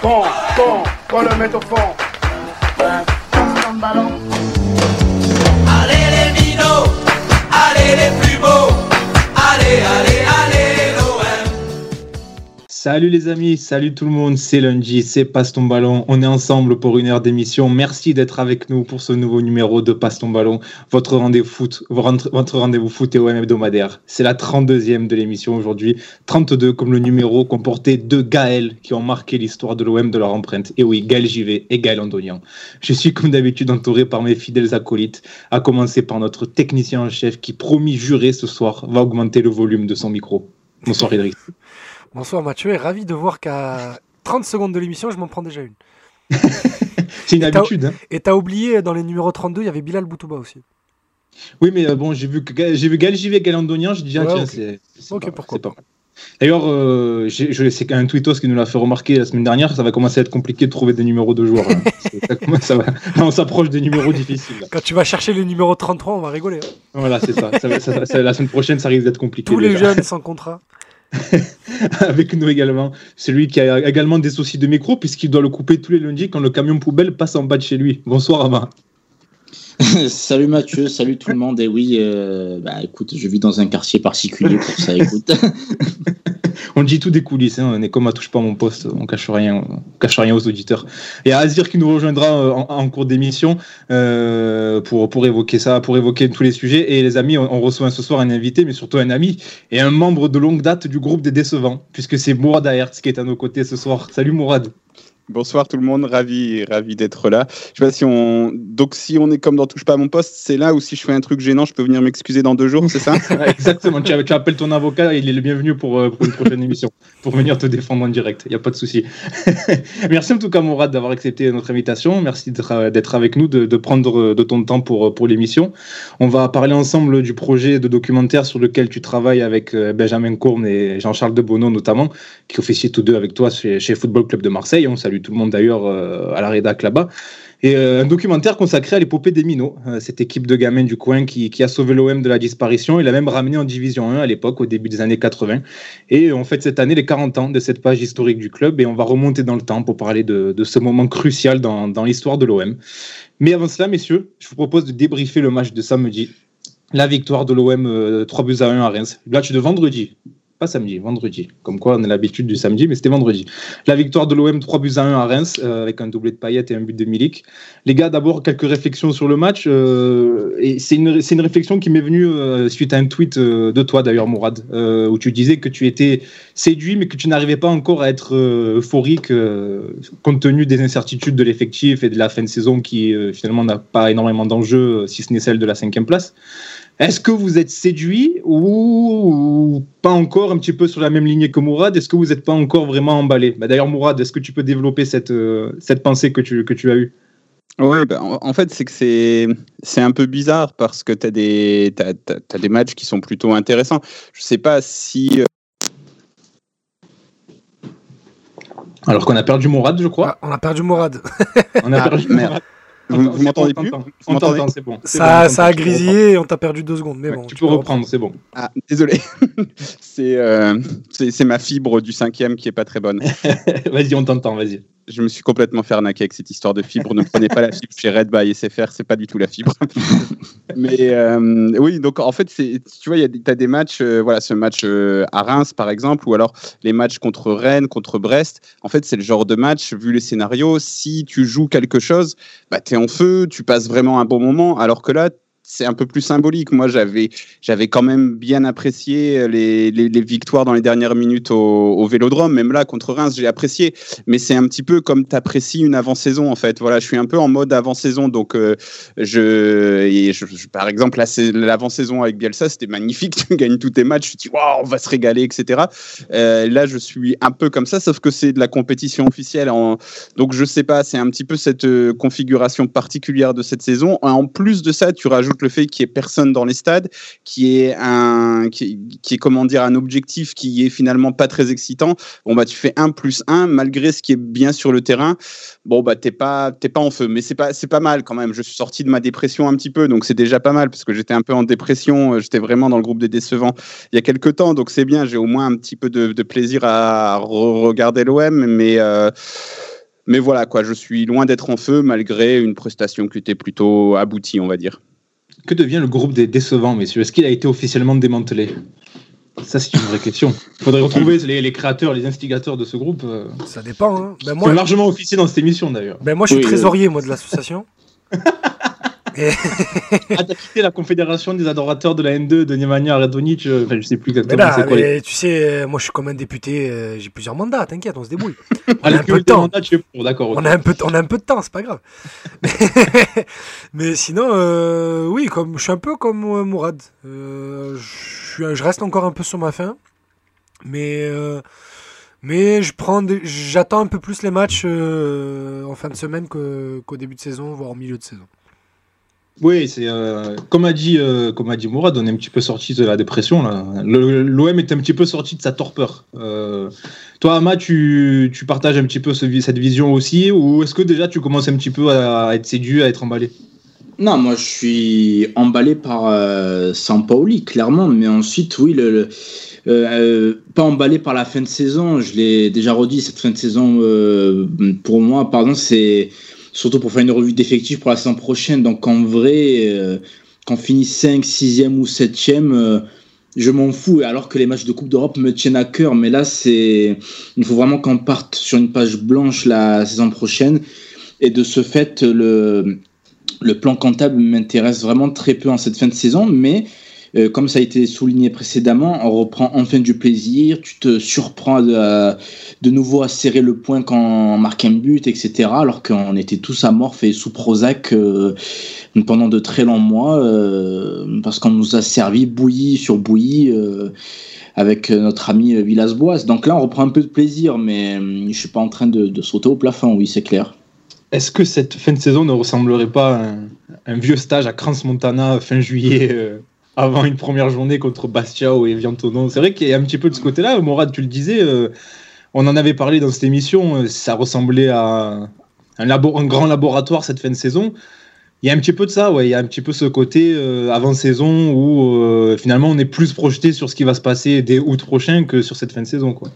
Fond, fond, qu'on le mette au fond. Allez les minots, allez les plus beaux, allez, allez. Salut les amis, salut tout le monde, c'est lundi, c'est Passe ton ballon. On est ensemble pour une heure d'émission. Merci d'être avec nous pour ce nouveau numéro de Passe ton ballon, votre rendez-vous foot, votre et OM hebdomadaire. C'est la 32e de l'émission aujourd'hui, 32 comme le numéro comporté deux Gaël qui ont marqué l'histoire de l'OM de leur empreinte. Et oui, Gaël JV et Gaël Andonian. Je suis comme d'habitude entouré par mes fidèles acolytes, à commencer par notre technicien en chef qui, promis juré ce soir, va augmenter le volume de son micro. Bonsoir Idriss. Bonsoir Mathieu, et ravi de voir qu'à 30 secondes de l'émission, je m'en prends déjà une. c'est une habitude. Hein. Et t'as oublié, dans les numéros 32, il y avait Bilal Boutouba aussi. Oui, mais euh, bon, j'ai vu, j'ai vu Gal JV Galandonian, je dis, ah, tiens, c'est. Ok, pourquoi pas. D'ailleurs, euh, c'est un tweetos qui nous l'a fait remarquer la semaine dernière. Ça va commencer à être compliqué de trouver des numéros de joueurs. Hein. ça, va, on s'approche des numéros difficiles. Quand tu vas chercher le numéro 33, on va rigoler. Hein. Voilà, c'est ça. la semaine prochaine, ça risque d'être compliqué. Tous les jeunes sans contrat. avec nous également. Celui qui a également des soucis de micro, puisqu'il doit le couper tous les lundis quand le camion poubelle passe en bas de chez lui. Bonsoir, Ama. salut Mathieu, salut tout le monde. Et oui, euh, bah, écoute, je vis dans un quartier particulier pour ça, écoute. on dit tout des coulisses, hein. on est comme à touche pas mon poste, on cache rien, on cache rien aux auditeurs. Et Azir qui nous rejoindra euh, en, cours d'émission euh, pour, évoquer ça, pour évoquer tous les sujets. Et les amis, on, reçoit ce soir un invité, mais surtout un ami et un membre de longue date du groupe des décevants, puisque c'est Mourad Aertz qui est à nos côtés ce soir. Salut Mourad. Bonsoir tout le monde, ravi, ravi d'être là. Je sais pas si on, donc si on est comme dans touche pas à mon poste, c'est là où si je fais un truc gênant, je peux venir m'excuser dans deux jours, c'est ça? Exactement. Tu, appelles ton avocat, il est le bienvenu pour, euh, pour une prochaine émission, pour venir te défendre en direct. Il y a pas de souci. Merci en tout cas Mourad d'avoir accepté notre invitation. Merci d'être euh, avec nous, de, prendre euh, de ton temps pour l'émission. On va parler ensemble du projet de documentaire sur lequel tu travailles avec Benjamin Courne et Jean-Charles Debonneau notamment, qui officient tous deux avec toi chez, chez Football Club de Marseille. On salue tout le monde d'ailleurs euh, à la rédac là-bas. Et euh, un documentaire consacré à l'épopée des Minots, euh, cette équipe de gamins du coin qui, a sauvé l'OM de la disparition. Il a même ramené en Division 1 à l'époque, au début des années 80. Et on fête cette année les 40 ans de cette page historique du club et on va remonter dans le temps pour parler de, ce moment crucial dans, dans l'histoire de l'OM. Mais avant cela, messieurs, je vous propose de débriefer le match de samedi. La victoire de l'OM 3 buts à 1 à Reims. Le match de vendredi, pas samedi, vendredi. Comme quoi, on a l'habitude du samedi, mais c'était vendredi. La victoire de l'OM 3 buts à 1 à Reims, euh, avec un doublé de Payet et un but de Milik. Les gars, d'abord, quelques réflexions sur le match. Euh, et c'est une, réflexion qui m'est venue euh, suite à un tweet de toi, d'ailleurs, Mourad, où tu disais que tu étais séduit, mais que tu n'arrivais pas encore à être euphorique, compte tenu des incertitudes de l'effectif et de la fin de saison qui, finalement, n'a pas énormément d'enjeux, si ce n'est celle de la cinquième place. Est-ce que vous êtes séduit ou, pas encore un petit peu sur la même lignée que Mourad? Est-ce que vous n'êtes pas encore vraiment emballé? Bah, D'ailleurs, Mourad, est-ce que tu peux développer cette, euh, cette pensée que tu, que tu as eue? Oui, bah, en fait, c'est que c'est, c'est un peu bizarre parce que tu as des, as, des matchs qui sont plutôt intéressants. Je ne sais pas si. Euh, Alors qu'on a perdu Mourad, je crois. Ah, on a perdu Mourad. on a perdu Mourad. Vous, m'entendez plus On t'entend, c'est bon. Ça, ça a grillé et on t'a perdu deux secondes. Mais bon, tu, peux reprendre, c'est bon. Ah, désolé. Euh, c'est, c'est ma fibre du cinquième qui est pas très bonne. vas-y, on t'entend, vas-y je me suis complètement fait arnaquer avec cette histoire de fibre. Ne prenez pas la fibre chez Red by SFR, c'est pas du tout la fibre. Mais euh, oui, donc en fait, tu vois, tu as des matchs, euh, voilà, ce match euh, à Reims par exemple, ou alors les matchs contre Rennes, contre Brest. En fait, c'est le genre de match, vu les scénarios, si tu joues quelque chose, bah, tu es feu, tu passes vraiment un bon moment, alors que là, c'est un peu plus symbolique. Moi, j'avais, j'avais quand même bien apprécié les, les, victoires dans les dernières minutes au, Vélodrome. Même là, contre Reims, j'ai apprécié. Mais c'est un petit peu comme tu apprécies une avant-saison, en fait. Voilà, je suis un peu en mode avant-saison. Donc, euh, je, par exemple, l'avant-saison avec Bielsa, c'était magnifique. Tu gagnes tous tes matchs. Tu te dis, waouh, on va se régaler, etc. Euh, là, je suis un peu comme ça, sauf que c'est de la compétition officielle. Donc, je sais pas, c'est un petit peu cette euh, configuration particulière de cette saison. En plus de ça, tu rajoutes le fait qu'il n'y ait personne dans les stades, qui est un, qui, est, comment dire, un objectif qui est finalement pas très excitant. Bon, bah, tu fais 1 plus 1, malgré ce qui est bien sur le terrain. Bon, bah, t'es pas, t'es pas en feu, mais c'est pas, c'est pas mal quand même. Je suis sorti de ma dépression un petit peu, donc c'est déjà pas mal, parce que j'étais un peu en dépression. J'étais vraiment dans le groupe des décevants il y a quelques temps, donc c'est bien. J'ai au moins un petit peu de, plaisir à regarder l'OM, mais, euh, mais voilà, quoi, je suis loin d'être en feu malgré une prestation qui était plutôt aboutie, on va dire. Que devient le groupe des décevants, messieurs? Est-ce qu'il a été officiellement démantelé? Ça, c'est une vraie question. Il faudrait retrouver les, les créateurs, les instigateurs de ce groupe. euh, Ça dépend. Hein. Ben, qui moi, ont largement officié dans cette émission, d'ailleurs. ben, moi, je suis Oui, trésorier moi, de l'association. Et- Ah, t'as quitté la confédération des adorateurs de la N2 de Nemanja Radonic. euh, Enfin, je sais plus exactement c'est quoi. les- mais tu sais, euh, moi je suis comme un député, euh, j'ai plusieurs mandats, t'inquiète, on se débrouille. Ah, on a un peu de temps. mandats, pour. On a un peu, on a un peu de temps, c'est pas grave. Mais sinon, euh, oui, comme je suis un peu comme euh, Mourad. Je, suis- je reste encore un peu sur ma faim, mais mais je prends, des- j'attends un peu plus les matchs euh, en fin de semaine qu'au début de saison, voire au milieu de saison. Oui, c'est euh, comme a dit euh, comme a dit Mourad, on est un petit peu sorti de la dépression L'OM est un petit peu sorti de sa torpeur. Euh, toi, Ama, tu, tu partages un petit peu cette vision aussi, ou est-ce que déjà tu commences un petit peu à, être séduit, à être emballé? Non, moi je suis emballé par euh, Sampaoli, clairement, mais ensuite, oui, pas emballé par la fin de saison, je l'ai déjà redit, cette fin de saison, pour moi, pardon, c'est surtout pour faire une revue d'effectifs pour la saison prochaine, donc en vrai, euh, qu'on finisse 5, 6e ou 7e, euh, je m'en fous, alors que les matchs de Coupe d'Europe me tiennent à cœur, mais là, c'est il faut vraiment qu'on parte sur une page blanche la saison prochaine, et de ce fait, le plan comptable m'intéresse vraiment très peu en cette fin de saison, mais euh, comme ça a été souligné précédemment, on reprend enfin du plaisir, tu te surprends de, de nouveau à serrer le point quand on marque un but, etc. Alors qu'on était tous amorphes et sous Prozac euh, pendant de très longs mois, euh, parce qu'on nous a servi bouillie sur bouillie euh, avec notre ami Villas-Boas. Donc là, on reprend un peu de plaisir, mais euh, je suis pas en train de, sauter au plafond, oui, c'est clair. Est-ce que cette fin de saison ne ressemblerait pas à un, vieux stage à Crans-Montana fin juillet euh, avant une première journée contre Bastiao et Viantono C'est vrai qu'il y a un petit peu de ce côté-là. Morad, tu le disais, euh, on en avait parlé dans cette émission, euh, ça ressemblait à un, grand laboratoire cette fin de saison. Il y a un petit peu de ça, ouais. Il y a un petit peu ce côté euh, avant-saison où finalement on est plus projeté sur ce qui va se passer dès août prochain que sur cette fin de saison, quoi.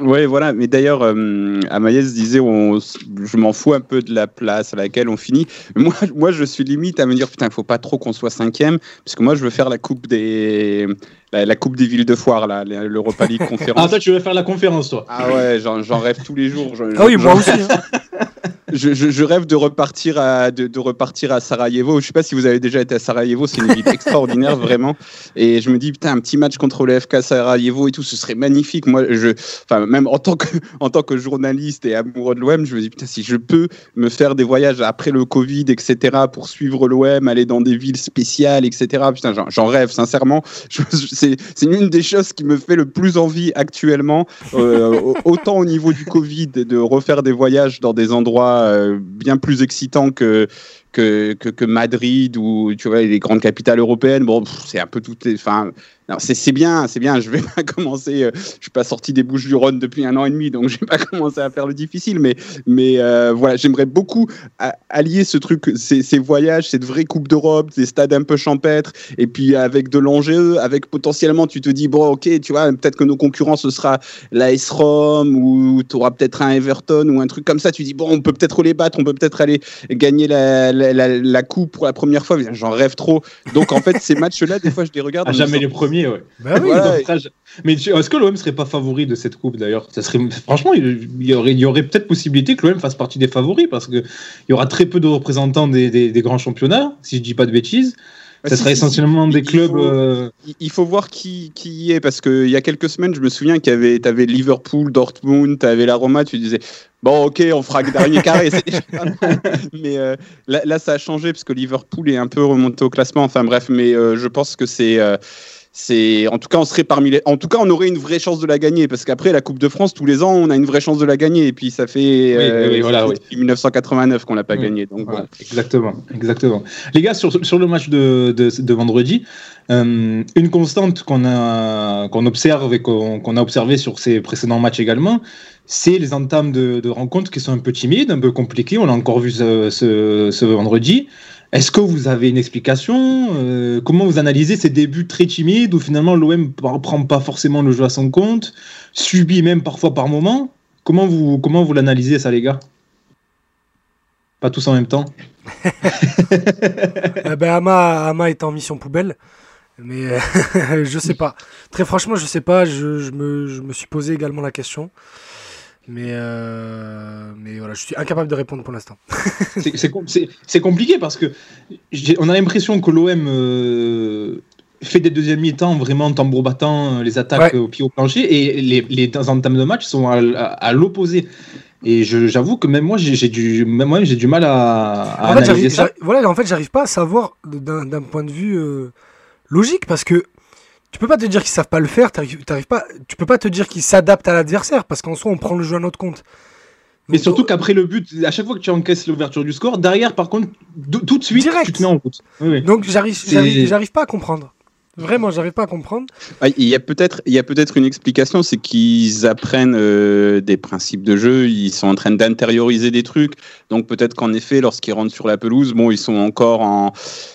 Ouais, voilà. Mais d'ailleurs, euh, Amaïs disait, on, je m'en fous un peu de la place à laquelle on finit. Moi, moi, je suis limite à me dire, putain, il faut pas trop qu'on soit cinquième, parce que moi, je veux faire la coupe des, la, la coupe des villes de foire, là, l'Europa League Ah, conférence. toi, tu veux faire la conférence, toi Ah ouais, j'en j'en rêve tous les jours. Ah oui, moi aussi. hein. je, je- je rêve de repartir à de, de repartir à Sarajevo. Je sais pas si vous avez déjà été à Sarajevo, c'est une ville extraordinaire vraiment. Et je me dis putain un petit match contre le FK Sarajevo et tout, ce serait magnifique. Moi, je, enfin même en tant que en tant que journaliste et amoureux de l'OM, je me dis putain si je peux me faire des voyages après le Covid, etc. pour suivre l'OM, aller dans des villes spéciales, etc. Putain, j'en- rêve sincèrement. C'est une des choses qui me fait le plus envie actuellement, euh, au- autant au niveau du Covid, de refaire des voyages dans des endroits bien plus excitants que, que, Madrid ou tu vois, les grandes capitales européennes. Bon, c'est un peu tout. Enfin, non, c'est bien, c'est bien. Je vais pas commencer. euh, je suis pas sorti des Bouches du Rhône depuis un an et demi, donc je vais pas commencer à faire le difficile. Mais, mais euh, voilà, j'aimerais beaucoup a- allier ce truc, ces, ces voyages, cette vraie Coupe d'Europe, des stades un peu champêtres, et puis avec de l'enjeu, avec potentiellement, tu te dis bon, ok, tu vois, peut-être que nos concurrents ce sera l'AS Rome ou tu auras peut-être un Everton ou un truc comme ça. Tu dis bon, on peut peut-être les battre, on peut peut-être aller gagner la, la- la coupe pour la première fois. J'en rêve trop. Donc en fait, ces matchs-là, des fois, je les regarde. À jamais les premiers, ouais. Bah oui. Voilà. Donc, ça, je- Mais est-ce que l'OM serait pas favori de cette coupe d'ailleurs? Ça serait franchement, il y aurait, il y aurait peut-être possibilité que l'OM fasse partie des favoris parce que il y aura très peu de représentants des, des- des grands championnats, si je dis pas de bêtises. Bah, ça sera essentiellement des Il clubs. faut- euh, Il- faut voir qui, qui y est, parce qu'il y a quelques semaines, je me souviens qu'il y avait, t'avais Liverpool, Dortmund, t'avais la Roma, tu disais, bon, ok, on fera dernier carré, c'est déjà pas mal. Mais euh, là, là, ça a changé, parce que Liverpool est un peu remonté au classement, enfin bref, mais euh, je pense que c'est. Euh, c'est en tout cas on serait parmi les en tout cas on aurait une vraie chance de la gagner parce qu'après la Coupe de France tous les ans on a une vraie chance de la gagner et puis ça fait euh, oui, voilà, ça fait oui. depuis 1989 qu'on l'a pas Oui. gagné donc Voilà, bon. exactement, exactement. Les gars, sur, sur le match de, de, de vendredi, euh, une constante qu'on a qu'on observe et qu'on a observé sur ces précédents matchs également, c'est les entames de, de rencontres qui sont un peu timides, un peu compliquées. On l'a encore vu ce, ce, ce vendredi. Est-ce que vous avez une explication Euh, Comment vous analysez ces débuts très timides où finalement l'OM ne prend pas forcément le jeu à son compte, subit même parfois par moment? Comment vous, comment vous l'analysez ça, les gars? Pas tous en même temps Eh ben, Ama, Ama est en mission poubelle. Mais euh, je sais pas. Très franchement, je sais pas. Je, je me, je me suis posé également la question. Mais, euh, mais voilà, je suis incapable de répondre pour l'instant. C'est- c'est com- c'est c'est compliqué parce que on a l'impression que l'OM euh, fait des deuxièmes mi-temps vraiment tambour battant, euh, les attaques Ouais. au pied au plancher et les, les entames de match sont à, à- à l'opposé. Et je- j'avoue que même moi, j'ai j'ai du, même moi, j'ai du mal à, à en fait, analyser ça. voilà, en fait, j'arrive pas à savoir d'un, d'un point de vue euh, logique parce que tu peux pas te dire qu'ils savent pas le faire. T'arrives, t'arrives pas, tu peux pas te dire qu'ils s'adaptent à l'adversaire parce qu'en soi, on prend le jeu à notre compte. Mais Donc, surtout qu'après le but, à chaque fois que tu encaisses l'ouverture du score, derrière, par contre, tout de suite, Direct. tu te mets en route. Oui, oui. Donc j'arrive, j'arrive pas à comprendre. Vraiment, j'arrive pas à comprendre. Ah, Il y a peut-être, il y a peut-être une explication, c'est qu'ils apprennent euh, des principes de jeu, ils sont en train d'intérioriser des trucs. Donc peut-être qu'en effet, lorsqu'ils rentrent sur la pelouse, bon, ils sont encore en,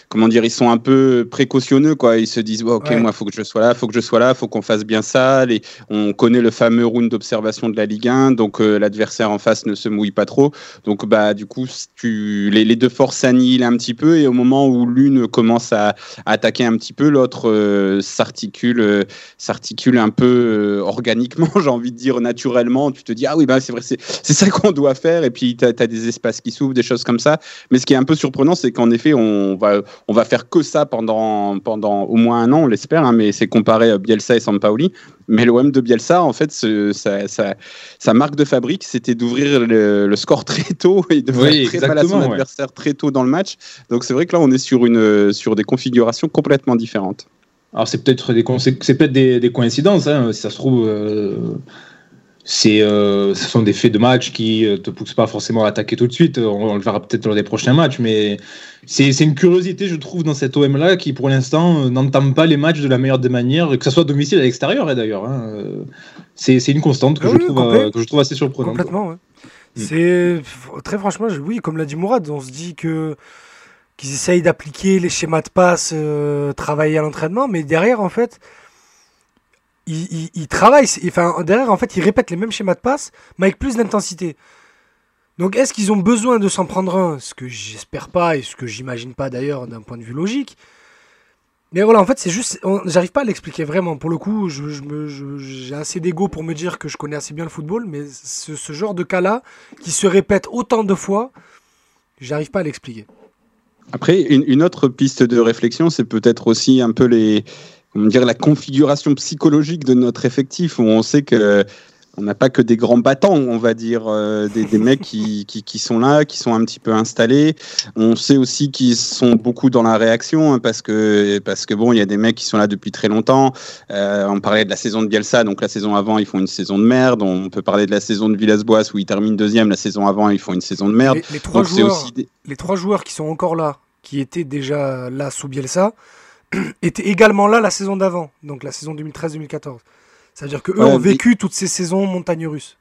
comment dire, ils sont un peu précautionneux, quoi. Ils se disent, bon, ok, Ouais. moi, faut que je sois là, faut que je sois là, faut qu'on fasse bien ça. Les, on connaît le fameux round d'observation de la Ligue 1, donc euh, l'adversaire en face ne se mouille pas trop. Donc bah du coup, tu, les, les deux forces s'annihilent un petit peu et au moment où l'une commence à, à attaquer un petit peu, l'autre euh, s'articule, euh, s'articule un peu organiquement, j'ai envie de dire naturellement. Tu te dis ah oui bah c'est vrai, c'est c'est ça qu'on doit faire et puis tu as, des espaces qui s'ouvrent, des choses comme ça. Mais ce qui est un peu surprenant, c'est qu'en effet on va on va faire que ça pendant pendant au moins un an, on l'espère. hein, mais c'est comparé à Bielsa et Sampaoli. Mais l'OM de Bielsa, en fait, ce- sa, sa- sa marque de fabrique, c'était d'ouvrir le, le score très tôt et de Oui, faire très mal à son ouais. adversaire très tôt dans le match. Donc c'est vrai que là, on est sur, une, sur des configurations complètement différentes. Alors c'est peut-être des, des, des coïncidences, hein, si ça se trouve. euh, c'est, euh, ce sont des faits de match qui euh, te poussent pas forcément à attaquer tout de suite. On, on le verra peut-être lors des prochains matchs, mais c'est, c'est une curiosité, je trouve, dans cet OM là qui, pour l'instant, n'entame pas les matchs de la meilleure des manières, que ce soit à domicile à l'extérieur, hein, d'ailleurs. hein, c'est, c'est une constante que, Ah je trouve, euh, que je trouve assez surprenante. Complètement, ouais. Mm. C'est très franchement, oui, comme l'a dit Mourad, on se dit que qu'ils essayent d'appliquer les schémas de passe, euh, travailler à l'entraînement, mais derrière, en fait, ils- ils travaillent. c'est- Enfin, derrière, en fait, ils répètent les mêmes schémas de passe, mais avec plus d'intensité. Donc, est-ce qu'ils ont besoin de s'en prendre un? Ce que j'espère pas et ce que j'imagine pas d'ailleurs d'un point de vue logique. Mais voilà, en fait, c'est juste, j'arrive pas à l'expliquer vraiment. Pour le coup, je, je je- j'ai assez d'ego pour me dire que je connais assez bien le football, mais ce, ce genre de cas-là, qui se répète autant de fois, j'arrive pas à l'expliquer. Après, une autre piste de réflexion, c'est peut-être aussi un peu les, comment dire, la configuration psychologique de notre effectif, où on sait que on n'a pas que des grands battants, on va dire, euh, des, des mecs qui, qui, qui sont là, qui sont un petit peu installés. On sait aussi qu'ils sont beaucoup dans la réaction, hein, parce que parce que bon, il y a des mecs qui sont là depuis très longtemps. Euh, on parlait de la saison de Bielsa, donc la saison avant, ils font une saison de merde. On peut parler de la saison de Villas-Boas où ils terminent deuxième. La saison avant, ils font une saison de merde. Les, les trois Donc joueurs, aussi des- les trois joueurs qui sont encore là, qui étaient déjà là sous Bielsa, étaient également là la saison d'avant, donc la saison 2013-2014. C'est-à-dire qu'eux Ouais, ont mais- vécu toutes ces saisons montagnes russes.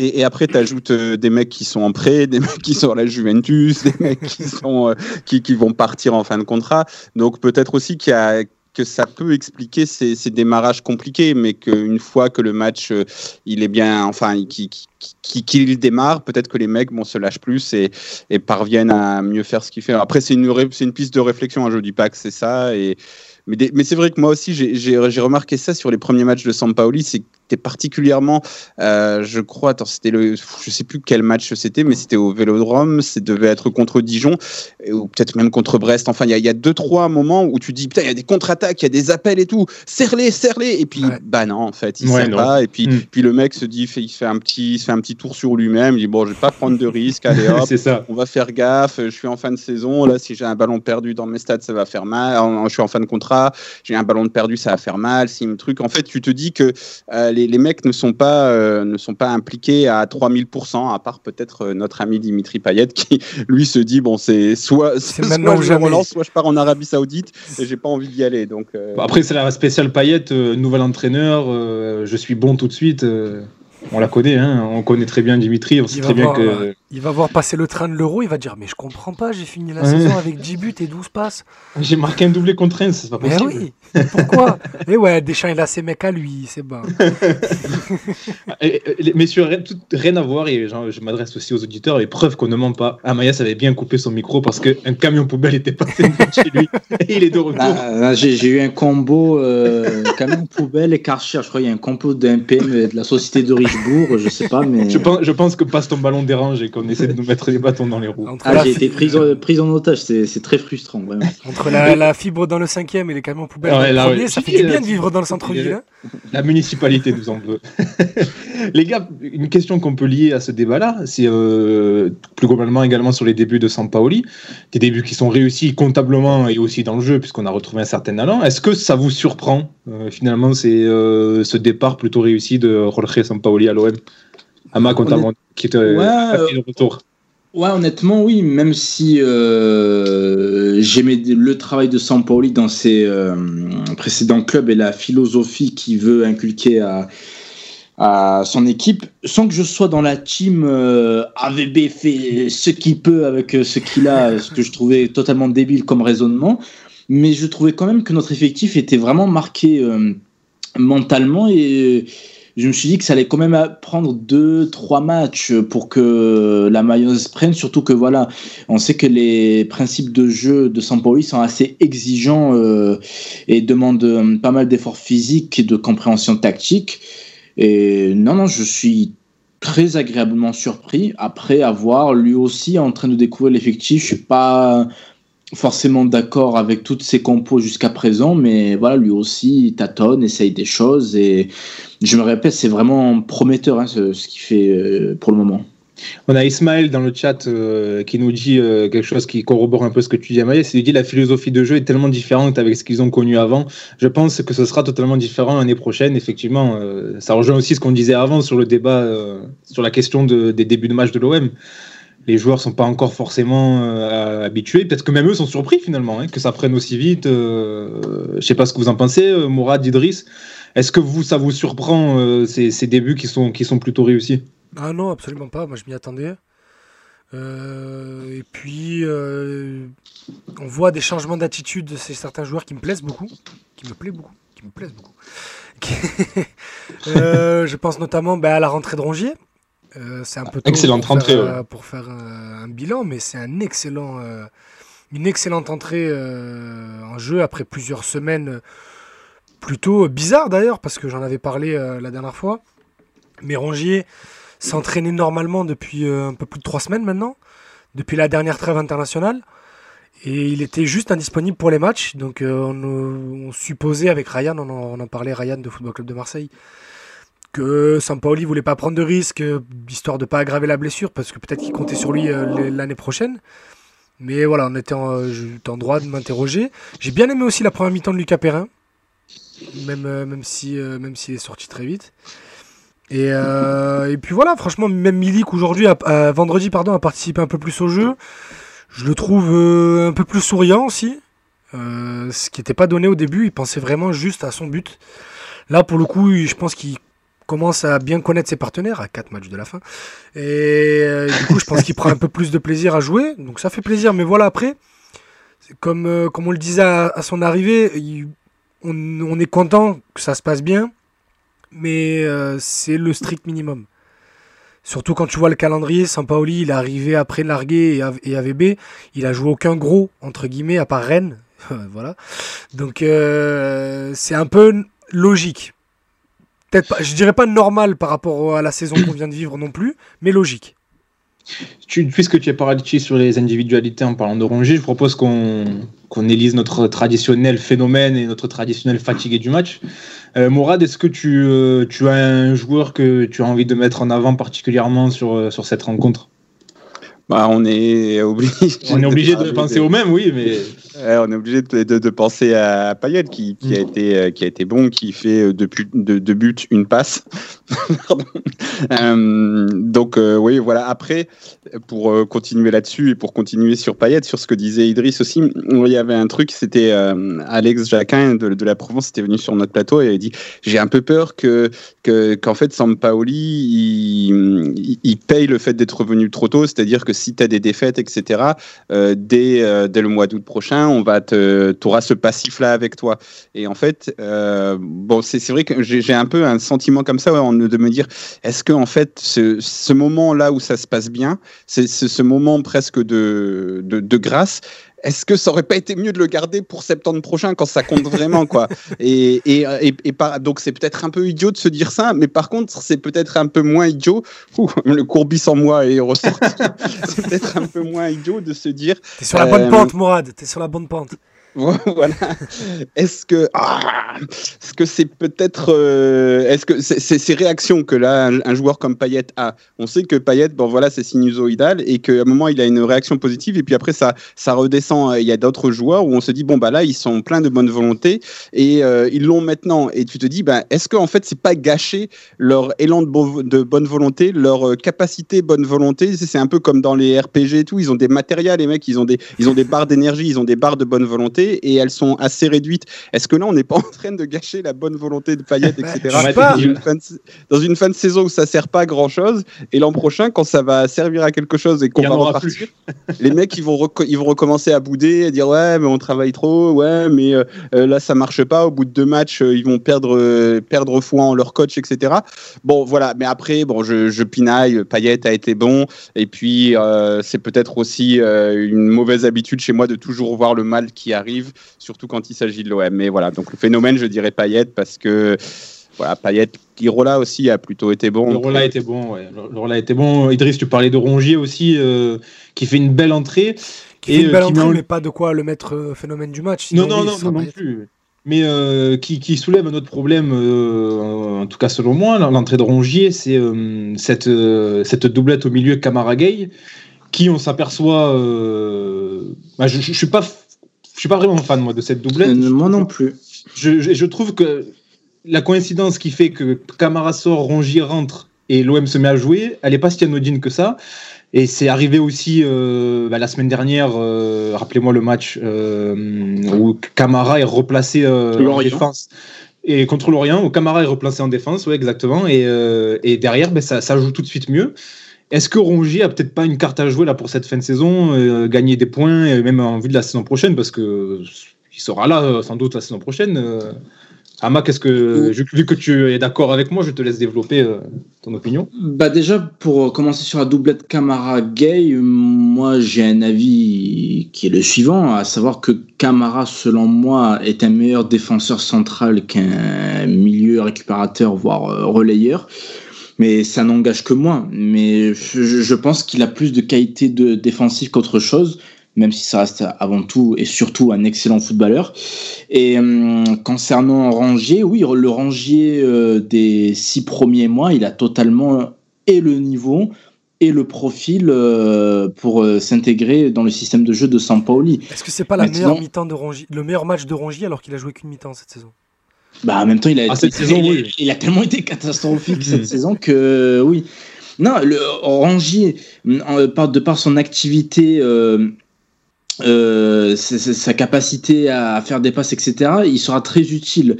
Et, et après, tu ajoutes des mecs qui sont en prêt, des mecs qui sont à la Juventus, des mecs qui, sont, euh, qui, qui vont partir en fin de contrat. Donc peut-être aussi qu'il y a que ça peut expliquer ces, démarrages compliqués, mais qu'une fois que le match euh, il est bien, enfin, qu'il qui, qui, démarre, peut-être que les mecs bon, se lâchent plus et, parviennent à mieux faire ce qu'ils font. Après, c'est une, une piste de réflexion, hein, je dis pas que c'est ça. Et, mais, mais c'est vrai que moi aussi, j'ai remarqué ça sur les premiers matchs de Sampaoli, c'est t'es particulièrement euh, je crois, attends, c'était le, je sais plus quel match c'était, mais c'était au Vélodrome, ça devait être contre Dijon, ou peut-être même contre Brest. Enfin, il y, a- il y a deux, trois moments où tu dis, putain, il y a des contre-attaques, il y a des appels et tout, serre-les, serre-les, et puis, Ouais. bah non, en fait, il Ouais, sert pas, et puis, Mm. puis le mec se dit, fait, il se fait un petit, il se fait un petit tour sur lui-même, il dit, bon, je vais pas prendre de risque, allez hop, c'est ça. on va faire gaffe, je suis en fin de saison, là si j'ai un ballon perdu dans mes stats ça va faire mal, je suis en fin de contrat, j'ai un ballon de perdu ça va faire mal, si me truc, en fait tu te dis que euh, les, les mecs ne sont pas, euh, ne sont pas impliqués à 3000%, à part peut-être euh, notre ami Dimitri Payet qui lui se dit bon c'est soit, C'est soit maintenant je jamais. relance, soit je pars en Arabie Saoudite et j'ai pas envie d'y aller donc euh, après, c'est la spéciale euh, nouvel entraîneur, euh, je suis bon tout de suite. euh, on la connaît, hein, on connaît très bien Dimitri, on sait très bien voir, que. ouais. Il va voir passer le train de l'euro, il va dire Mais je comprends pas, j'ai fini la Ouais. saison avec 10 buts et 12 passes. J'ai marqué un doublé contre Reims, c'est pas Mais possible. oui, pourquoi? Et ouais, Deschamps, il a ses mecs à lui, c'est les- messieurs, rien, tout- rien à voir, et genre, je m'adresse aussi aux auditeurs, et preuve qu'on ne ment pas. Amayas avait bien coupé son micro parce qu'un camion poubelle était passé devant chez lui, et il est de retour. J'ai j'ai eu un combo euh, camion poubelle et Karcher. Je crois qu'il y a un combo d'un PM de la société de Richebourg, je sais pas, mais. Je pense, je pense que passe ton ballon dérange et qu'on essaie de nous mettre les bâtons dans les roues. Entre, Ah, la, j'ai été pris, en- pris en otage, c'est très frustrant, vraiment. entre la, la fibre dans le cinquième et les camions poubelles Ouais, dans le là, premier, ouais. ça fait du bien de vivre dans le centre-ville. hein. La municipalité nous en veut. les gars, une question qu'on peut lier à ce débat-là, c'est euh, plus globalement également sur les débuts de Sampaoli, des débuts qui sont réussis comptablement et aussi dans le jeu, puisqu'on a retrouvé un certain talent. Est-ce que ça vous surprend, euh, finalement, c'est euh, ce départ plutôt réussi de Jorge Sampaoli à l'OM Ama, comptablement, qui était Ouais, fait le retour. Ouais, honnêtement, oui, même si euh, j'aimais le travail de Sampaoli dans ses euh, précédents clubs et la philosophie qu'il veut inculquer à, à son équipe, sans que je sois dans la team euh, AVB fait ce qu'il peut avec euh, ce qu'il a, ce que je trouvais totalement débile comme raisonnement, mais je trouvais quand même que notre effectif était vraiment marqué euh, mentalement et je me suis dit que ça allait quand même prendre deux, trois matchs pour que la mayonnaise prenne. Surtout que voilà, on sait que les principes de jeu de Sampaoli sont assez exigeants euh, et demandent euh, pas mal d'efforts physiques et de compréhension tactique. Et non, non, je suis très agréablement surpris après avoir lui aussi en train de découvrir l'effectif. Je suis pas forcément d'accord avec toutes ses compos jusqu'à présent, mais voilà, lui aussi tâtonne, essaye des choses et je me répète, c'est vraiment prometteur hein, ce, qu'il fait euh, pour le moment. On a Ismaël dans le chat euh, qui nous dit euh, quelque chose qui corrobore un peu ce que tu dis, Amaya. Il dit la philosophie de jeu est tellement différente avec ce qu'ils ont connu avant. Je pense que ce sera totalement différent l'année prochaine. Effectivement, ça rejoint aussi ce qu'on disait avant sur le débat sur la question de- des débuts de match de l'OM. Les joueurs sont pas encore forcément euh, habitués. Peut-être que même eux sont surpris finalement hein, que ça prenne aussi vite. Euh, je sais pas ce que vous en pensez, euh, Mourad, Idriss. Est-ce que vous, ça vous surprend euh, ces, débuts qui sont, plutôt réussis? Ah non, absolument pas. Moi, je m'y attendais. Et puis, on voit des changements d'attitude de certains joueurs qui me plaisent beaucoup, qui me plaisent beaucoup, je pense notamment bah, à la rentrée de Rongier. Euh, c'est un peu tôt Excellente pour faire, euh, pour faire euh, un bilan, mais c'est un excellent, une excellente entrée en jeu après plusieurs semaines plutôt bizarres d'ailleurs, parce que j'en avais parlé la dernière fois. Mais Rongier s'entraînait normalement depuis un peu plus de trois semaines maintenant, depuis la dernière trêve internationale. Et il était juste indisponible pour les matchs. Donc on, on supposait avec Ryan, on en, on en parlait Ryan de Football Club de Marseille, que Sampaoli voulait pas prendre de risques, euh, histoire de pas aggraver la blessure, parce que peut-être qu'il comptait sur lui euh, l'année prochaine. Mais voilà, on était en, euh, en droit de m'interroger. J'ai bien aimé aussi la première mi-temps de Lucas Perrin, même, même si euh, même s'il est sorti très vite. Et, et puis voilà, franchement, même Milik aujourd'hui, a- vendredi, pardon, a participé un peu plus au jeu. Je le trouve un peu plus souriant aussi. Ce qui n'était pas donné au début, il pensait vraiment juste à son but. Là, pour le coup, je pense qu'il commence à bien connaître ses partenaires à 4 matchs de la fin. Et euh, du coup, je pense qu'il prend un peu plus de plaisir à jouer. Donc ça fait plaisir. Mais voilà, après, euh, comme on le disait à, son arrivée, on, est content que ça se passe bien. Mais euh, c'est le strict minimum. Surtout quand tu vois le calendrier, Sampaoli, il est arrivé après Largué et, et AVB, il a joué aucun gros, entre guillemets, à part Rennes. voilà. Donc c'est un peu logique. Peut-être pas, je dirais pas normal par rapport à la saison qu'on vient de vivre non plus, mais logique. Tu, puisque tu es paralysé sur les individualités en parlant de Rongier, je propose qu'on qu'on élise notre traditionnel phénomène et notre traditionnel fatigué du match. Euh, Mourad, est-ce que tu, euh, tu as un joueur que tu as envie de mettre en avant particulièrement sur, euh, sur cette rencontre? Bah, on est obligé. On est obligé de penser au même, oui, mais Ouais, on est obligé de, de- de penser à Payet qui, a été euh, qui a été bon, qui fait euh, deux, deux buts, une passe. Euh, donc euh, oui, voilà. Après, pour euh, continuer là-dessus et pour continuer sur Payet, sur ce que disait Idriss aussi, il y avait un truc, c'était euh, Alex Jacquin de, de la Provence était venu sur notre plateau et avait dit j'ai un peu peur que que- qu'en fait Sampaoli il, il, paye le fait d'être revenu trop tôt, c'est-à-dire que si tu as des défaites, etc., euh, dès, euh, dès le mois d'août prochain, on va te, auras ce passif-là avec toi. Et en fait, euh, bon, c'est vrai que j'ai un peu un sentiment comme ça de me dire, est-ce que en fait, ce, ce moment-là où ça se passe bien, c'est ce moment presque de grâce, est-ce que ça aurait pas été mieux de le garder pour septembre prochain quand ça compte vraiment quoi Et, et, et, donc c'est peut-être un peu idiot de se dire ça, mais par contre c'est peut-être un peu moins idiot. le courbis en moi est ressorti. c'est peut-être un peu moins idiot de se dire. T'es sur la bonne euh, pente, Mourad. T'es sur la bonne pente. voilà. Est-ce que ah, est-ce que c'est peut-être euh, est-ce que c'est ces réactions que là un, joueur comme Payet a On sait que Payet bon voilà c'est sinusoïdal et qu'à un moment il a une réaction positive et puis après ça ça redescend. Il y a d'autres joueurs où on se dit bon bah là ils sont pleins de bonne volonté et euh, ils l'ont maintenant et tu te dis bah est-ce que en fait c'est pas gâcher leur élan de, de, bonne volonté, leur euh, capacité bonne volonté? C'est un peu comme dans les RPG et tout. Ils ont des matériels les mecs ils ont des ils ont des barres d'énergie, ils ont des barres de bonne volonté et elles sont assez réduites. Est-ce que là, on n'est pas en train de gâcher la bonne volonté de Payet, etc. dans, une fin de, dans une fin de saison où ça sert pas à grand chose, et l'an prochain, quand ça va servir à quelque chose et qu'on va repartir, les mecs ils vont, ils vont recommencer à bouder, à dire ouais, mais on travaille trop, ouais, mais euh, euh, là ça marche pas. Au bout de deux matchs, euh, ils vont perdre, perdre foi en leur coach, etc. Bon, voilà. Mais après, bon, je, je pinaille. Payet a été bon, et puis c'est peut-être aussi une mauvaise habitude chez moi de toujours voir le mal qui arrive surtout quand il s'agit de l'OM. Mais voilà, donc le phénomène, je dirais Payet parce que voilà, Payet, Lirola aussi a plutôt été bon. Lirola était bon, ouais. Lirola était bon. Idriss, tu parlais de Rongier aussi, euh, qui fait une belle entrée. Qui fait une belle euh, entrée, mais pas de quoi le mettre euh, phénomène du match. Non, non, non, non, plus. Mais qui, qui, soulève un autre problème, en tout cas selon moi, l'entrée de Rongier, c'est cette, cette doublette au milieu Camara Gay, qui on s'aperçoit. Bah, je, je suis pas je suis pas vraiment fan moi de cette doublette. Euh, moi non plus. Je, je, trouve que la coïncidence qui fait que Camara sort, Rongier rentre et l'OM se met à jouer, elle est pas si anodine que ça. Et c'est arrivé aussi euh, bah, la semaine dernière, euh, rappelez-moi le match où Camara est replacé en défense. Et contre l'Orient, où Camara est replacé en défense, oui, exactement. Et, et derrière, ben, ça, ça, joue tout de suite mieux. Est-ce que Rongier a peut-être pas une carte à jouer là pour cette fin de saison, euh, gagner des points, et même en vue de la saison prochaine, parce que il sera là euh, sans doute la saison prochaine. Euh. Ama, qu'est-ce que vu que tu es d'accord avec moi, je te laisse développer ton opinion. Bah déjà pour commencer sur la doublette Camara Gay, moi j'ai un avis qui est le suivant, à savoir que Camara selon moi est un meilleur défenseur central qu'un milieu récupérateur voire relayeur mais ça n'engage que moi. Mais je, pense qu'il a plus de qualité de défensive qu'autre chose, même si ça reste avant tout et surtout un excellent footballeur. Et hum, concernant Rangier, oui, le Rangier euh, des six premiers mois, il a totalement et le niveau et le profil euh, pour euh, s'intégrer dans le système de jeu de Sampaoli. Est-ce que c'est pas la meilleure mi-temps de Rangier, le meilleur match de Rangier alors qu'il a joué qu'une mi-temps cette saison? Bah, en même temps, il a, ah, cette saison, il, a tellement été catastrophique cette saison que oui. Non, le Rangier, de par son activité, euh, euh, sa capacité à faire des passes, etc., il sera très utile.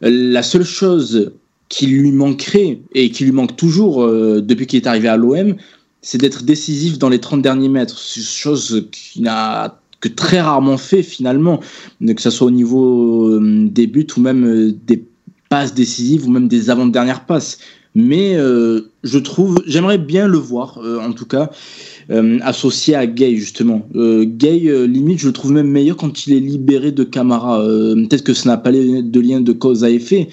La seule chose qui lui manquerait, et qui lui manque toujours euh, depuis qu'il est arrivé à l'OM, c'est d'être décisif dans les 30 derniers mètres. Chose qu'il n'a que très rarement fait finalement, que ce soit au niveau euh, des buts ou même euh, des passes décisives ou même des avant-dernières passes. Mais euh, je trouve, j'aimerais bien le voir, en tout cas, associé à Gay justement. Gay, limite, je le trouve même meilleur quand il est libéré de Camara. Peut-être que ça n'a pas de lien de cause à effet,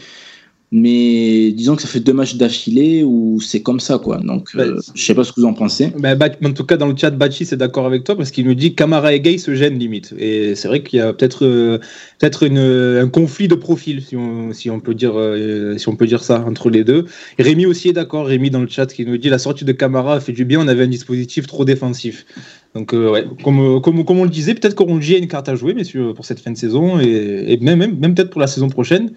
mais disons que ça fait deux matchs d'affilée où c'est comme ça, quoi. Donc, je euh, je sais pas ce que vous en pensez. Bah, en tout cas, dans le chat, Bachi c'est d'accord avec toi parce qu'il nous dit Camara et Gay se gênent limite. Et c'est vrai qu'il y a peut-être euh, peut-être un conflit de profil, si on, si on peut dire euh, si on peut dire ça entre les deux. Et Rémi aussi est d'accord. Rémi dans le chat qui nous dit la sortie de Camara a fait du bien. On avait un dispositif trop défensif. Donc, euh, ouais, comme, euh, comme, comme, on le disait, peut-être qu'Orongi a une carte à jouer, messieurs, pour cette fin de saison et, même, même, même peut-être pour la saison prochaine.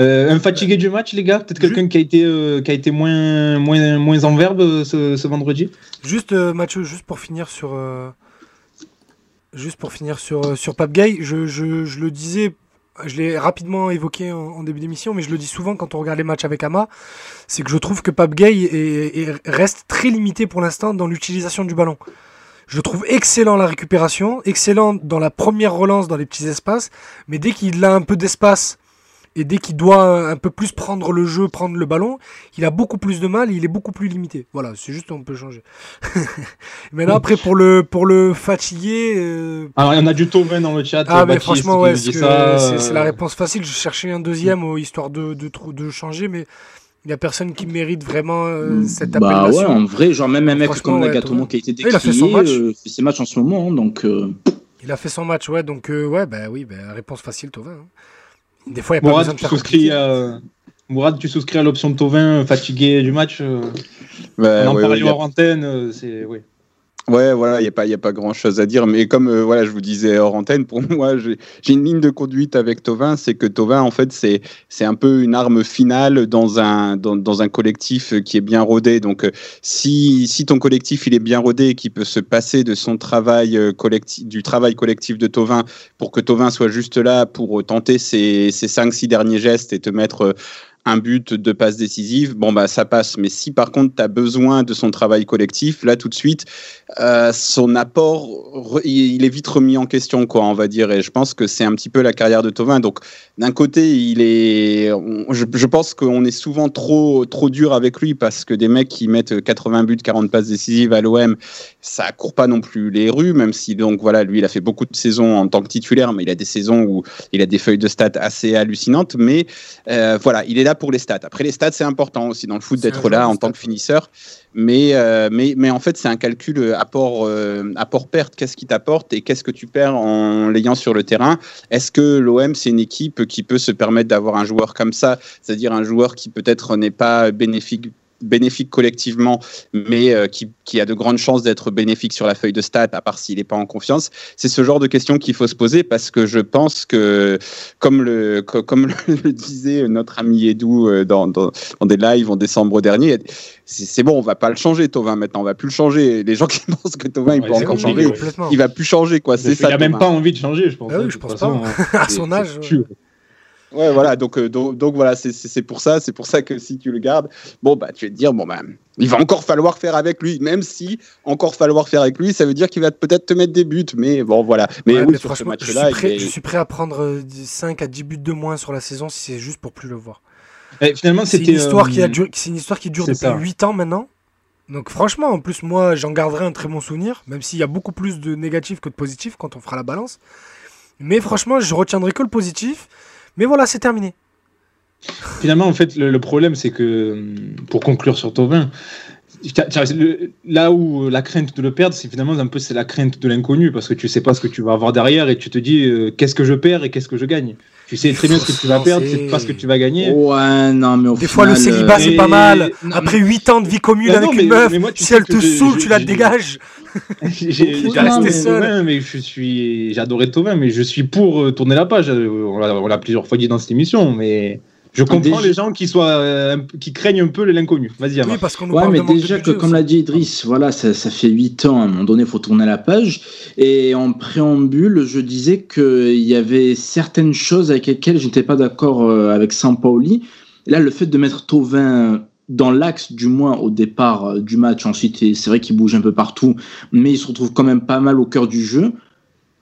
Euh, un fatigué du match, les gars? Peut-être quelqu'un qui a été, qui a été moins, moins, moins en verbe ce, ce vendredi? Juste, Mathieu, juste pour finir sur. Juste pour finir sur, sur Pape Gay, je, je, je, le disais je l'ai rapidement évoqué en, en début d'émission, mais je le dis souvent quand on regarde les matchs avec Ama, c'est que je trouve que Pape Gay est- est- reste très limité pour l'instant dans l'utilisation du ballon. Je trouve excellent la récupération, excellent dans la première relance dans les petits espaces, mais dès qu'il a un peu d'espace et dès qu'il doit un peu plus prendre le jeu, prendre le ballon, il a beaucoup plus de mal, il est beaucoup plus limité. Voilà, c'est juste on peut changer. Maintenant après pour le pour le fatigué, euh, Alors, il y en a du Tovin dans le chat. ah euh, mais franchement ouais, c'est la euh, réponse facile. Je cherchais un deuxième euh, histoire de de, de changer, mais il y a personne qui mérite vraiment euh, cette Bah ouais, appellation. en vrai, genre même un mec comme ouais, Nagatomo qui a été il a fait son décrié, match. euh, fait ses matchs en ce moment, hein, donc euh, Il a fait son match, ouais, donc euh, ouais, bah oui, bah, réponse facile, Tovin. hein. Des fois, il n'y a pas Mourad, besoin de tu faire souscris compliqué. à... Mourad, tu souscris à l'option de Tovin euh, fatigué du match euh, Ouais, On en ouais, parlait ouais, hors antenne. euh, c'est... Ouais. Ouais, voilà, il n'y a pas, y a pas grand chose à dire. Mais comme euh, voilà, je vous disais hors antenne, pour moi, j'ai une ligne de conduite avec Tovin. C'est que Tovin, en fait, c'est c'est un peu une arme finale dans un, dans, un collectif qui est bien rodé. Donc, euh, si, si ton collectif il est bien rodé et qu'il peut se passer de son travail euh, collectif, du travail collectif de Tovin pour que Tovin soit juste là pour euh, tenter ses, ses 5-6 derniers gestes et te mettre. euh, un but de passe décisive, bon bah ça passe. Mais si par contre tu as besoin de son travail collectif, là tout de suite, euh, son apport, il est vite remis en question, quoi, on va dire. Et je pense que c'est un petit peu la carrière de Tovin. Donc, d'un côté, il est, je pense qu'on est souvent trop, trop dur avec lui parce que des mecs qui mettent 80 buts, 40 passes décisives à l'OM, ça court pas non plus les rues, même si donc voilà, lui, il a fait beaucoup de saisons en tant que titulaire, mais il a des saisons où il a des feuilles de stats assez hallucinantes. Mais euh, voilà, il est là pour les stats. Après, les stats, c'est important aussi dans le foot d'être là en tant que finisseur. Mais, euh, mais, mais en fait, c'est un calcul euh, apport, euh, apport-perte. Qu'est-ce qui t'apporte et qu'est-ce que tu perds en l'ayant sur le terrain? Est-ce que l'OM, c'est une équipe qui peut se permettre d'avoir un joueur comme ça? C'est-à-dire un joueur qui peut-être n'est pas bénéfique bénéfique collectivement, mais euh, qui, qui a de grandes chances d'être bénéfique sur la feuille de stats, à part s'il n'est pas en confiance. C'est ce genre de questions qu'il faut se poser parce que je pense que, comme le, co- comme le disait notre ami Edou euh, dans, dans, dans des lives en décembre dernier, c'est bon, on va pas le changer, Tovin, maintenant, on va plus le changer. Les gens qui pensent que Tovin, il peut encore changer, il va plus changer, quoi. C'est Il ça. a même pas envie de changer, je pense. Ah oui, hein, je pense façon, pas. À c'est- son âge. Ouais, voilà, donc, euh, donc, donc voilà, c'est- pour ça, c'est pour ça que si tu le gardes, bon, bah, tu vas te dire, bon, bah, il va encore falloir faire avec lui, même si encore falloir faire avec lui, ça veut dire qu'il va peut-être te mettre des buts, mais bon, voilà. Mais Ouais, oui, mais sur ce franchement, je match-là, suis, prêt, il est- je suis prêt à prendre euh, 5 à 10 buts de moins sur la saison si c'est juste pour plus le voir. Et finalement, C'est une, histoire qui a euh, c'est une histoire qui dure depuis ça. 8 ans maintenant. Donc franchement, en plus, moi, j'en garderai un très bon souvenir, même s'il y a beaucoup plus de négatifs que de positifs quand on fera la balance. Mais franchement, je retiendrai que le positif. Mais voilà, c'est terminé. Finalement, en fait, le, problème, c'est que, hum, pour conclure sur Tovin, là où la crainte de le perdre, c'est finalement un peu la crainte de l'inconnu, parce que tu sais pas ce que tu vas avoir derrière et tu te dis euh, qu'est-ce que je perds et qu'est-ce que je gagne. Tu sais très bien ce que tu vas perdre, c'est- pas ce que tu vas gagner. ouais, non, mais au Des fois, le célibat, euh, c'est pas mal. non, Après 8 ans de vie commune Bah avec non, une meuf, mais moi, tu si elle te saoule, tu la dégages. J'ai rester seul. Mais je suis, j'ai adoré Tovin, mais je suis pour euh, tourner la page. Euh, on l'a plusieurs fois dit dans cette émission, mais je comprends déjà- les gens qui soient, euh, qui craignent un peu l'inconnu. Vas-y. Oui, parce qu'on nous Ouais, parle mais déjà que, comme l'a dit Idriss, voilà, ça, ça fait 8 ans, à un moment donné, il faut tourner la page. Et en préambule, je disais qu'il y avait certaines choses avec lesquelles je n'étais pas d'accord euh, avec Sampaoli. Là, le fait de mettre Tovin dans l'axe, du moins au départ euh, du match, ensuite, c'est vrai qu'il bouge un peu partout, mais il se retrouve quand même pas mal au cœur du jeu.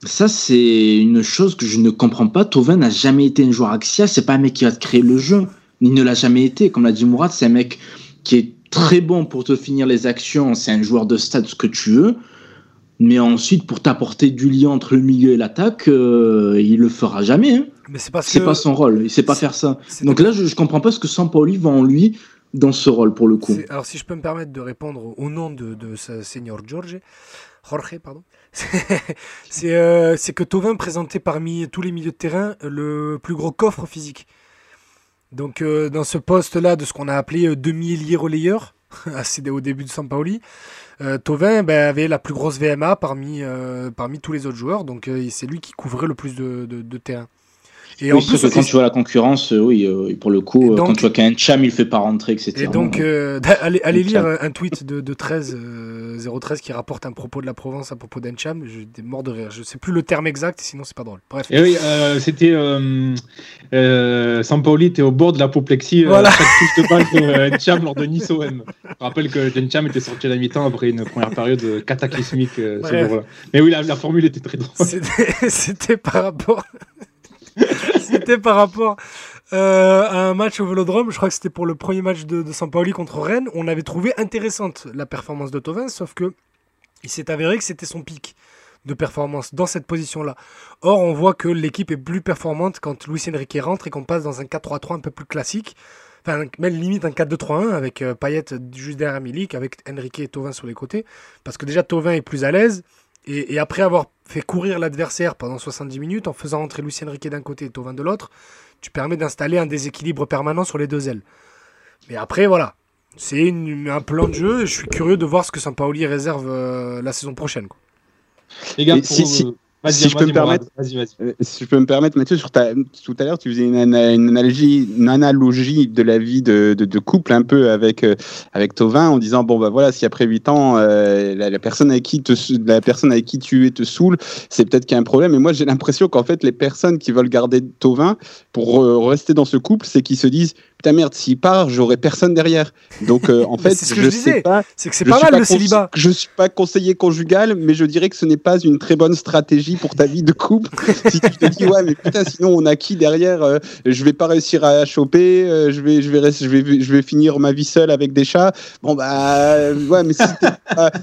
Ça, c'est une chose que je ne comprends pas. Tovin n'a jamais été un joueur axial, c'est pas un mec qui va te créer le jeu. Il ne l'a jamais été. Comme l'a dit Mourad, c'est un mec qui est très bon pour te finir les actions, c'est un joueur de stade, ce que tu veux. Mais ensuite, pour t'apporter du lien entre le milieu et l'attaque, euh, il le fera jamais. hein. Mais c'est parce C'est que. pas son rôle. Il sait pas faire ça. Donc là, je, je comprends pas ce que Sampaoli va en lui dans ce rôle pour le coup. Alors, si je peux me permettre de répondre au nom de, de ce Seigneur George, Jorge, pardon, c'est euh, c'est que Tovin présentait parmi tous les milieux de terrain le plus gros coffre physique. Donc, euh, dans ce poste-là de ce qu'on a appelé euh, demi-ailier relayeur, au début de Sampaoli, euh, Tovin ben, avait la plus grosse VMA parmi, tous les autres joueurs. Donc, c'est lui qui couvrait le plus de terrain. Et Oui, en sauf plus, que quand tu vois la concurrence, euh, oui, euh, pour le coup, euh, donc- quand tu vois qu'un Cham il fait pas rentrer, etc. Et donc, euh, allez, lire un, un tweet de, de 13, euh, 013 qui rapporte un propos de la Provence à propos d'Encham. J'étais mort de rire. Je sais plus le terme exact, sinon c'est pas drôle. Bref. Et oui, euh, c'était euh, euh, Sampaoli était au bord de l'apoplexie euh, Voilà. chaque touche de balle de Ncham lors de Nice OM. Je rappelle que Ncham était sorti à la mi-temps après une première période cataclysmique euh, ce. Mais oui, la, la formule était très drôle. C'était c'était par rapport. C'était par rapport euh, à un match au Vélodrome. Je crois que c'était pour le premier match de, de Sampaoli contre Rennes. On avait trouvé intéressante la performance de Tovin, sauf que il s'est avéré que c'était son pic de performance dans cette position-là. Or, on voit que l'équipe est plus performante quand Luis Enrique rentre et qu'on passe dans un 4-3-3 un peu plus classique. Enfin, même limite un 4-2-3-1 avec euh, Payet juste derrière Milik, avec Enrique et Tovin sur les côtés. Parce que déjà, Tovin est plus à l'aise. Et, et après avoir fait courir l'adversaire pendant 70 minutes, en faisant entrer Luis Enrique d'un côté et Tovin de l'autre, tu permets d'installer un déséquilibre permanent sur les deux ailes. Mais après, voilà. C'est un plan de jeu et je suis curieux de voir ce que Sampaoli réserve euh, la saison prochaine. quoi. Les gars, Et pour, si- si- euh, si je peux vas-y, me Mourad, permettre- Vas-y, vas-y. Euh, Si je peux me permettre, Mathieu, sur ta, tout à l'heure, tu faisais une, ana- une analogie, une analogie de la vie de, de, de couple un peu avec, euh, avec Tovin en disant bon, bah voilà, si après 8 ans, euh, la, la personne avec qui te, la personne avec qui tu es te saoule, c'est peut-être qu'il y a un problème. Et moi, j'ai l'impression qu'en fait, les personnes qui veulent garder Tovin pour euh, rester dans ce couple, c'est qu'ils se disent putain merde, s'il part, j'aurai personne derrière. Donc euh, en fait, c'est ce que je je sais disais. pas. C'est que c'est pas mal le célibat. Je suis pas conseiller conjugal, mais je dirais que ce n'est pas une très bonne stratégie pour ta vie de couple. si tu te dis ouais, mais putain, sinon on a qui derrière euh, Je vais pas réussir à choper. euh, je vais, je vais, je vais, je vais finir ma vie seule avec des chats. Bon bah euh, ouais, mais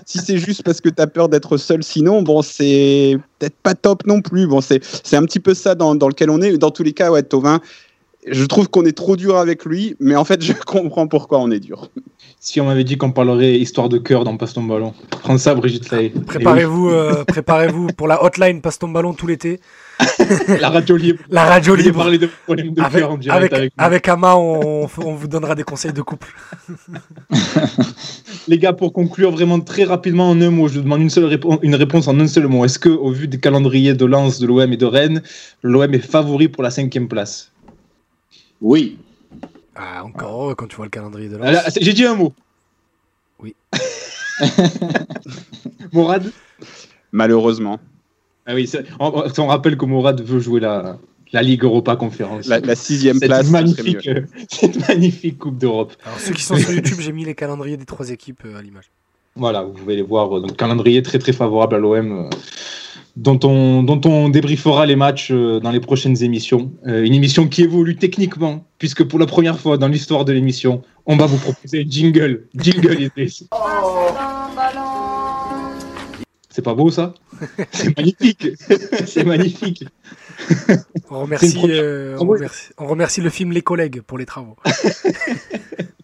si, c'est juste parce que tu as peur d'être seul, sinon bon c'est peut-être pas top non plus. Bon c'est, c'est un petit peu ça dans, dans lequel on est. Dans tous les cas, ouais, Tovin. Je trouve qu'on est trop dur avec lui, mais en fait, je comprends pourquoi on est dur. Si on m'avait dit qu'on parlerait histoire de cœur dans Passe ton ballon. Prends ça, Brigitte Lay. Préparez-vous euh, préparez-vous pour la hotline passe ton ballon tout l'été. La radio libre. La radio libre. parler de problèmes de Avec, cœur en direct avec, avec, nous. avec Ama, on, on vous donnera des conseils de couple. Les gars, pour conclure vraiment très rapidement en un mot, je vous demande une, seule répo- une réponse en un seul mot. Est-ce que, au vu des calendriers de Lens, de l'OM et de Rennes, l'OM est favori pour la cinquième place? Oui. Ah, encore quand tu vois le calendrier de c'est- J'ai dit un mot. Oui. Morad Malheureusement. Ah oui, c'est- on, on rappelle que Morad veut jouer la, la Ligue Europa Conférence. La, la sixième cette, place, magnifique, euh, cette magnifique Coupe d'Europe. Alors, ceux qui sont sur YouTube, j'ai mis les calendriers des trois équipes euh, à l'image. Voilà, vous pouvez les voir. euh, Donc, calendrier très très favorable à l'OM, euh, dont, on, dont on débriefera les matchs euh, dans les prochaines émissions. Euh, une émission qui évolue techniquement, puisque pour la première fois dans l'histoire de l'émission, on va vous proposer un jingle. Jingle, Idriss. C'est pas beau ça? C'est magnifique C'est magnifique On remercie, euh, on, oui. remercie, on remercie le film Les collègues pour les travaux.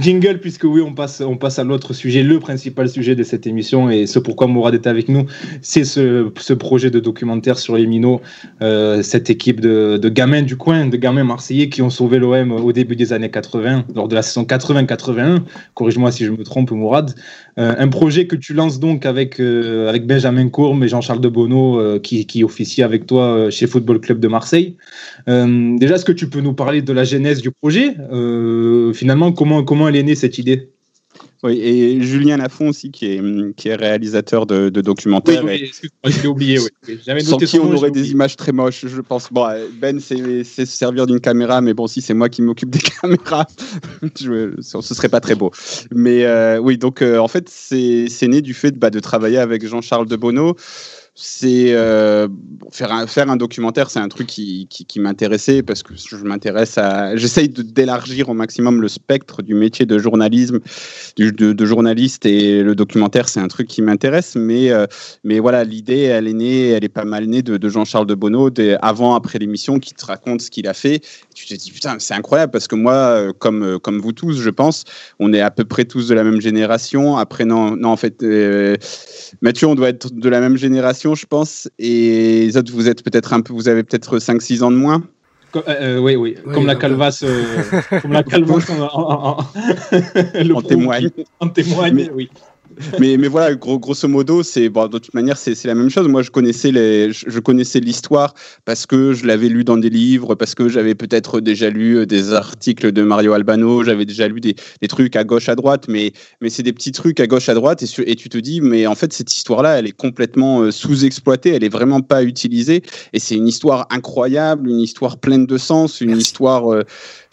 Jingle, puisque oui, on passe, on passe à l'autre sujet, le principal sujet de cette émission, et ce pourquoi Mourad est avec nous, c'est ce, ce projet de documentaire sur les minots, euh, cette équipe de, de gamins du coin, de gamins marseillais qui ont sauvé l'OM au début des années 80, lors de la saison 80-81, corrige-moi si je me trompe Mourad, Euh, un projet que tu lances donc avec, euh, avec Benjamin Courme et Jean-Charles de euh, qui, qui officie avec toi chez Football Club de Marseille. Déjà, est-ce que tu peux nous parler de la genèse du projet? Finalement, comment, comment elle est née cette idée? Oui, et Julien Lafont aussi, qui est, qui est réalisateur de, de documentaires. et excuse-moi, je l'ai oublié. Oui. Oui, J'avais sans qui on aurait des oublié. images très moches, je pense. Bon, Ben, c'est se servir d'une caméra, mais bon, si c'est moi qui m'occupe des caméras, je, ce serait pas très beau. Mais euh, oui, donc euh, en fait, c'est né du fait de, bah, de travailler avec Jean-Charles de Bonneau. C'est euh, faire, un, faire un documentaire, c'est un truc qui, qui, m'intéressait parce que je m'intéresse à. J'essaye d'élargir au maximum le spectre du métier de journalisme, de, de journaliste, et le documentaire, c'est un truc qui m'intéresse, mais euh, mais voilà, l'idée, elle est née, elle est pas mal née de, Jean-Charles de Bonneau, avant, après l'émission, qui te raconte ce qu'il a fait. Tu te dis, putain, c'est incroyable, parce que moi, euh, comme, euh, comme vous tous, je pense, on est à peu près tous de la même génération. Après, non, non en fait, euh, Mathieu, on doit être de la même génération, je pense. Et les autres, vous êtes peut-être un peu, vous avez peut-être 5-6 ans de moins. Euh, euh, oui, oui, Oui, comme la calvasse, euh, comme la calvasse en, en- en- témoigne. En témoigne, Mais- oui. Mais, mais voilà, gros, grosso modo, c'est bon, de toute manière, c'est la même chose. Moi, je connaissais les, je connaissais l'histoire parce que je l'avais lu dans des livres, parce que j'avais peut-être déjà lu euh, des articles de Mario Albano, j'avais déjà lu des, des, trucs à gauche, à droite, mais, mais c'est des petits trucs à gauche, à droite, et, et tu te dis, mais en fait, cette histoire-là, elle est complètement euh, sous-exploitée, elle est vraiment pas utilisée, et c'est une histoire incroyable, une histoire pleine de sens, une histoire. Euh,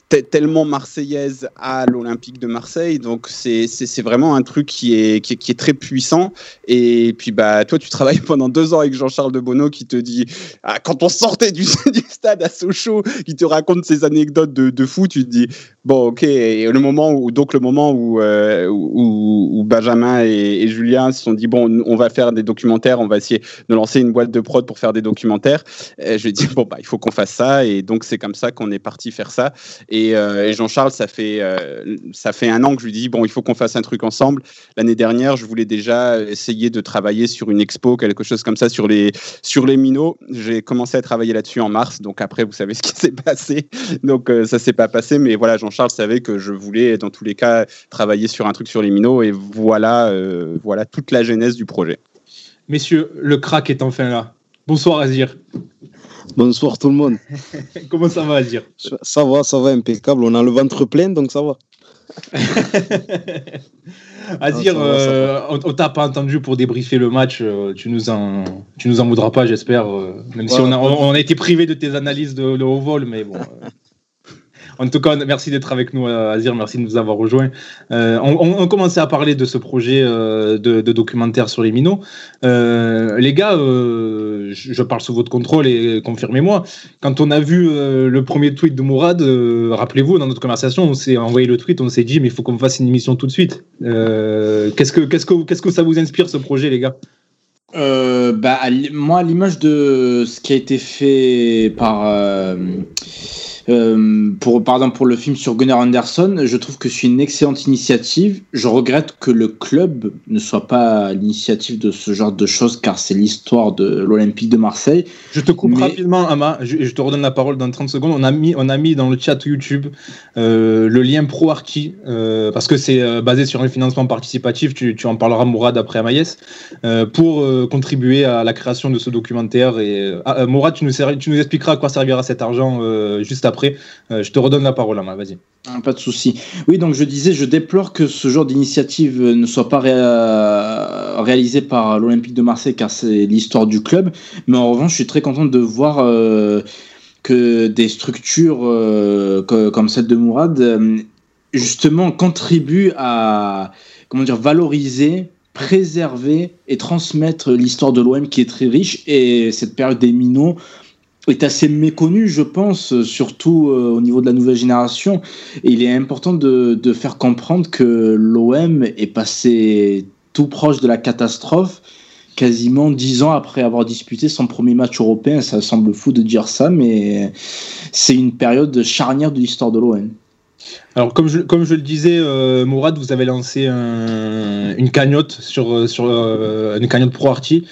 tellement marseillaise à l'Olympique de Marseille. Donc c'est vraiment un truc qui est, qui est, très puissant. Et puis bah toi tu travailles pendant deux ans avec Jean-Charles de Bonneau qui te dit ah, quand on sortait du, du, à Sochaux, qui te raconte ses anecdotes de, de fou, tu te dis bon ok. Et le moment où donc le moment où, euh, où, Benjamin et, Julien se sont dit bon on va faire des documentaires, on va essayer de lancer une boîte de prod pour faire des documentaires. Et je lui dis bon bah il faut qu'on fasse ça et donc c'est comme ça qu'on est parti faire ça. Et euh, Jean-Charles, ça fait euh, ça fait un an que je lui dis bon, il faut qu'on fasse un truc ensemble. L'année dernière, je voulais déjà essayer de travailler sur une expo, quelque chose comme ça sur les sur les minots. J'ai commencé à travailler là-dessus en mars. Donc après, vous savez ce qui s'est passé. Donc euh, ça s'est pas passé, mais voilà, Jean-Charles savait que je voulais dans tous les cas travailler sur un truc sur les minots et voilà voilà toute la genèse du projet. Messieurs, le crack est enfin là. Bonsoir Azir. Bonsoir tout le monde. Comment ça va, dire Ça va, ça va, impeccable. On a le ventre plein, donc ça va. Azir, euh, on, t'a pas entendu pour débriefer le match. Euh, tu nous en, tu nous en voudras pas, j'espère. Euh, même si on a, on a, été privé de tes analyses de, de haut vol, mais bon. En tout cas, merci d'être avec nous, euh, Azir. Merci de nous avoir rejoints. Euh, on, commençait à parler de ce projet euh, de, documentaire sur les minots. les gars, je, parle sous votre contrôle et confirmez-moi. Quand on a vu le premier tweet de Mourad, rappelez-vous, dans notre conversation, on s'est envoyé le tweet, on s'est dit, mais il faut qu'on fasse une émission tout de suite. qu'est-ce que, ça vous inspire ce projet, les gars? Bah, moi, à l'image de ce qui a été fait par pour, par exemple, pour le film sur Gunnar Anderson, je trouve que c'est une excellente initiative. Je regrette que le club ne soit pas à l'initiative de ce genre de choses, car c'est l'histoire de l'Olympique de Marseille. Je te coupe rapidement, Ama, je, je, te redonne la parole dans 30 secondes. On a mis, on a mis dans le chat YouTube euh, le lien ProArchi, euh, parce que c'est euh, basé sur un financement participatif, tu, tu en parleras, Mourad, après Amaïs, euh, pour euh, contribuer à la création de ce documentaire. Et, ah, Mourad, tu nous, tu nous expliqueras à quoi servira cet argent juste après après. Euh, je te redonne la parole, Ama, vas-y. Ah, pas de souci. Oui, donc je disais, je déplore que ce genre d'initiative ne soit pas réalisée par l'Olympique de Marseille, car c'est l'histoire du club. Mais en revanche, je suis très content de voir euh, que des structures euh, comme celle de Mourad, justement, contribuent à comment dire, valoriser préserver et transmettre l'histoire de l'OM qui est très riche et cette période des minots est assez méconnu, je pense, surtout euh, au niveau de la nouvelle génération. Il est important de, faire comprendre que l'OM est passé tout proche de la catastrophe quasiment dix ans après avoir disputé son premier match européen. Ça semble fou de dire ça, mais c'est une période charnière de l'histoire de l'OM. Alors, comme je, comme je le disais, euh, Mourad, vous avez lancé un, une cagnotte sur, sur euh, une cagnotte pro Arti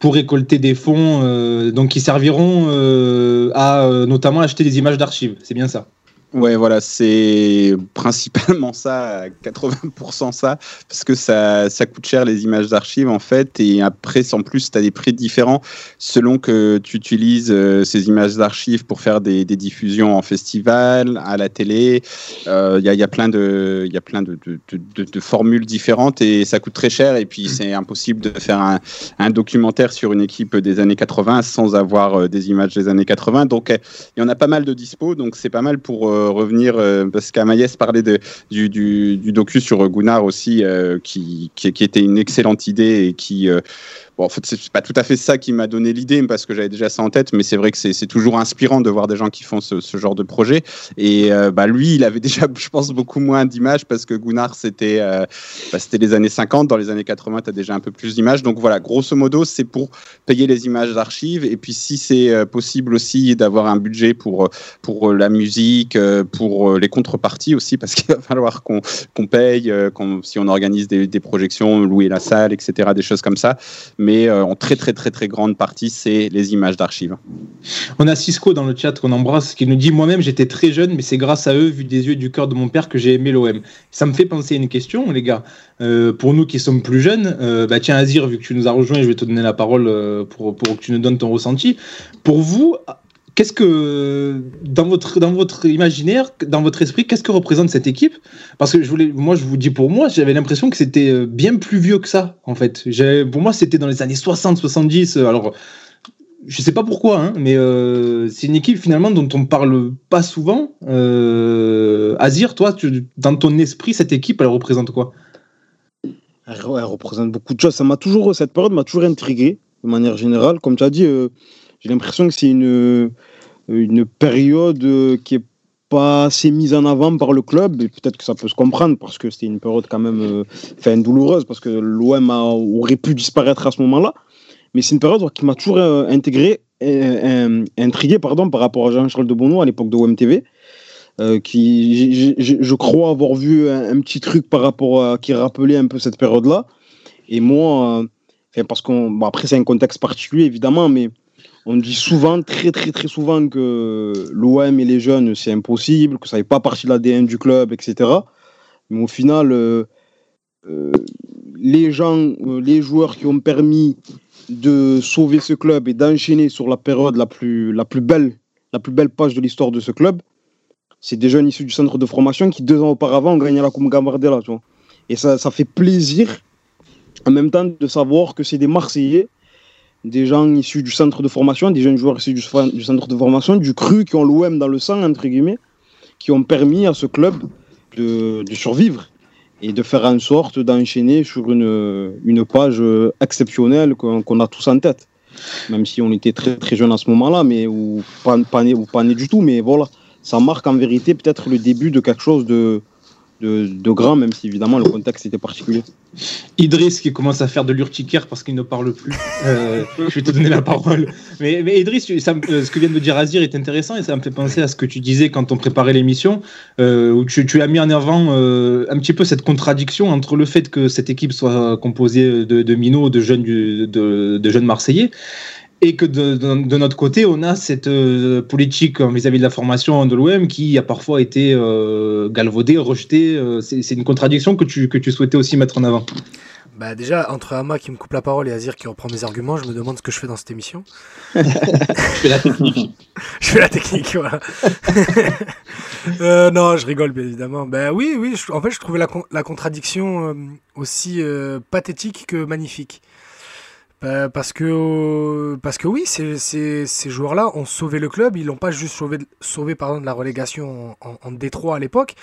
pour récolter des fonds euh, donc qui serviront euh, à euh, notamment acheter des images d'archives. C'est bien ça. Ouais, voilà, c'est principalement ça, 80% ça, parce que ça, ça coûte cher les images d'archives en fait, et après, en plus, tu as des prix différents selon que tu utilises euh, ces images d'archives pour faire des, des, diffusions en festival, à la télé. Il euh, y, a, y, a, plein de, y a plein de, de, de, de, formules différentes et ça coûte très cher, et puis c'est impossible de faire un, un, documentaire sur une équipe des années 80 sans avoir euh, des images des années 80. Donc, il y en a pas mal de dispo, donc c'est pas mal pour revenir, euh, parce qu'Amaïs parlait de, du, docu sur Gunnar aussi, euh, qui, était une excellente idée et qui en fait, c'est pas tout à fait ça qui m'a donné l'idée, parce que j'avais déjà ça en tête, mais c'est vrai que c'est toujours inspirant de voir des gens qui font ce, genre de projet. Et euh, bah, lui, il avait déjà, je pense, beaucoup moins d'images, parce que Gunnar, c'était euh, bah, les années 50. Dans les années 80, tu as déjà un peu plus d'images. Donc voilà, grosso modo, c'est pour payer les images d'archives. Et puis, si c'est euh, possible aussi d'avoir un budget pour, pour la musique, pour les contreparties aussi, parce qu'il va falloir qu'on qu paye, qu si on organise des, des projections, louer la salle, etc., des choses comme ça. Mais euh, en très très très très grande partie, c'est les images d'archives. On a Cisco dans le chat qu'on embrasse qui nous dit Moi-même, j'étais très jeune, mais c'est grâce à eux, vu des yeux du cœur de mon père, que j'ai aimé l'OM. Ça me fait penser à une question, les gars. Euh, pour nous qui sommes plus jeunes, euh, bah tiens, Azir, vu que tu nous as rejoint, je vais te donner la parole pour, pour que tu nous donnes ton ressenti. Pour vous, qu'est-ce que, dans votre, dans votre imaginaire, dans votre esprit, qu'est-ce que représente cette équipe? Parce que je voulais, moi, je vous dis pour moi, j'avais l'impression que c'était euh, bien plus vieux que ça, en fait. Pour moi, c'était dans les années 60, 70. euh, Alors, je sais pas pourquoi, hein, mais euh, c'est une équipe finalement dont on parle pas souvent. Euh, Azir, toi, dans ton esprit, cette équipe, elle représente quoi? Elle, représente beaucoup de choses. Ça m'a toujours, cette période m'a toujours intrigué, de manière générale. Comme tu as dit, j'ai l'impression que c'est une, une période euh, qui est pas assez mise en avant par le club. Et peut-être que ça peut se comprendre parce que c'était une période quand même euh, douloureuse parce que l'OM aurait pu disparaître à ce moment-là. Mais c'est une période qui m'a toujours euh, intégré, euh, intrigué pardon, par rapport à Jean-Charles de Bonneau à l'époque de OMTV. qui, je crois avoir vu un, petit truc par rapport qui rappelait un peu cette période-là. Et moi, parce qu'on, bon, après c'est un contexte particulier évidemment, mais on dit souvent, très très très souvent que l'OM et les jeunes c'est impossible, que ça n'est pas partie de l'ADN du club, etc. Mais au final, euh, euh, les gens, euh, les joueurs qui ont permis de sauver ce club et d'enchaîner sur la période la plus, la plus belle, la plus belle page de l'histoire de ce club, c'est des jeunes issus du centre de formation qui, deux ans auparavant, ont gagné la Coupe Gambardella. Et ça, ça fait plaisir, en même temps, de savoir que c'est des Marseillais, des gens issus du centre de formation, des jeunes joueurs issus du, centre de formation, du cru, qui ont l'OM dans le sang, entre guillemets, qui ont permis à ce club de, survivre et de faire en sorte d'enchaîner sur une, une page exceptionnelle qu'on a tous en tête. Même si on était très très jeunes à ce moment-là, mais ou pas, pas, né, ou pas né du tout, mais voilà, ça marque en vérité peut-être le début de quelque chose de, de, de même si évidemment le contexte était particulier. Idriss qui commence à faire de l'urticaire parce qu'il ne parle plus. Euh, je vais te donner la parole. Mais, mais Idriss, euh, ce que vient de dire Azir est intéressant et ça me fait penser à ce que tu disais quand on préparait l'émission, euh, où tu, as mis en avant un petit peu cette contradiction entre le fait que cette équipe soit composée de, minots, de jeunes, de jeunes Marseillais, et que de, de- de notre côté, on a cette euh, politique vis-à-vis de la formation de l'OM qui a parfois été euh, galvaudée, rejetée. euh, c'est une contradiction que tu, que tu souhaitais aussi mettre en avant. Bah déjà, entre Ama qui me coupe la parole et Azir qui reprend mes arguments, je me demande ce que je fais dans cette émission. Je fais la technique. je fais la technique, voilà. Euh, non, je rigole, bien évidemment. Ben oui, oui, je- en fait, je trouvais la, con- la contradiction aussi pathétique que magnifique. Ben, parce que, euh, parce que oui, ces, ces, joueurs-là ont sauvé le club. Ils l'ont pas juste sauvé, sauvé pardon, de la relégation en, en Détroit à l'époque.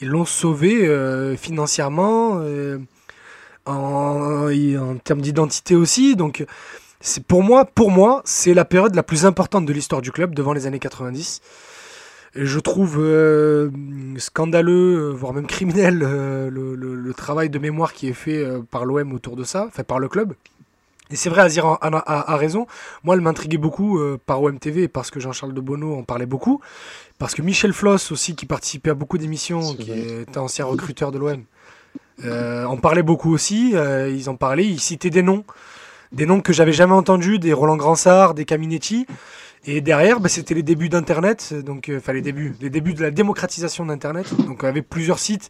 Ils l'ont sauvé euh, financièrement, euh, en, en termes d'identité aussi. Donc, c'est pour moi, pour moi, c'est la période la plus importante de l'histoire du club devant les années 90. Et je trouve euh, scandaleux, euh, voire même criminel, euh, le, travail de mémoire qui est fait euh, par l'OM autour de ça, enfin par le club. Et c'est vrai, Azir a, a- raison. Moi, elle m'intriguait beaucoup euh, par OMTV parce que Jean-Charles de Bonneau en parlait beaucoup. Parce que Michel Floss aussi, qui participait à beaucoup d'émissions, qui était ancien recruteur de l'OM, euh, en parlait beaucoup aussi. euh, ils en parlaient, ils citaient des noms. Des noms que j'avais jamais entendus, des Roland Gransart, des Caminetti. Et derrière, bah, c'était les débuts d'Internet, donc enfin les débuts, les débuts de la démocratisation d'Internet. Donc il y avait plusieurs sites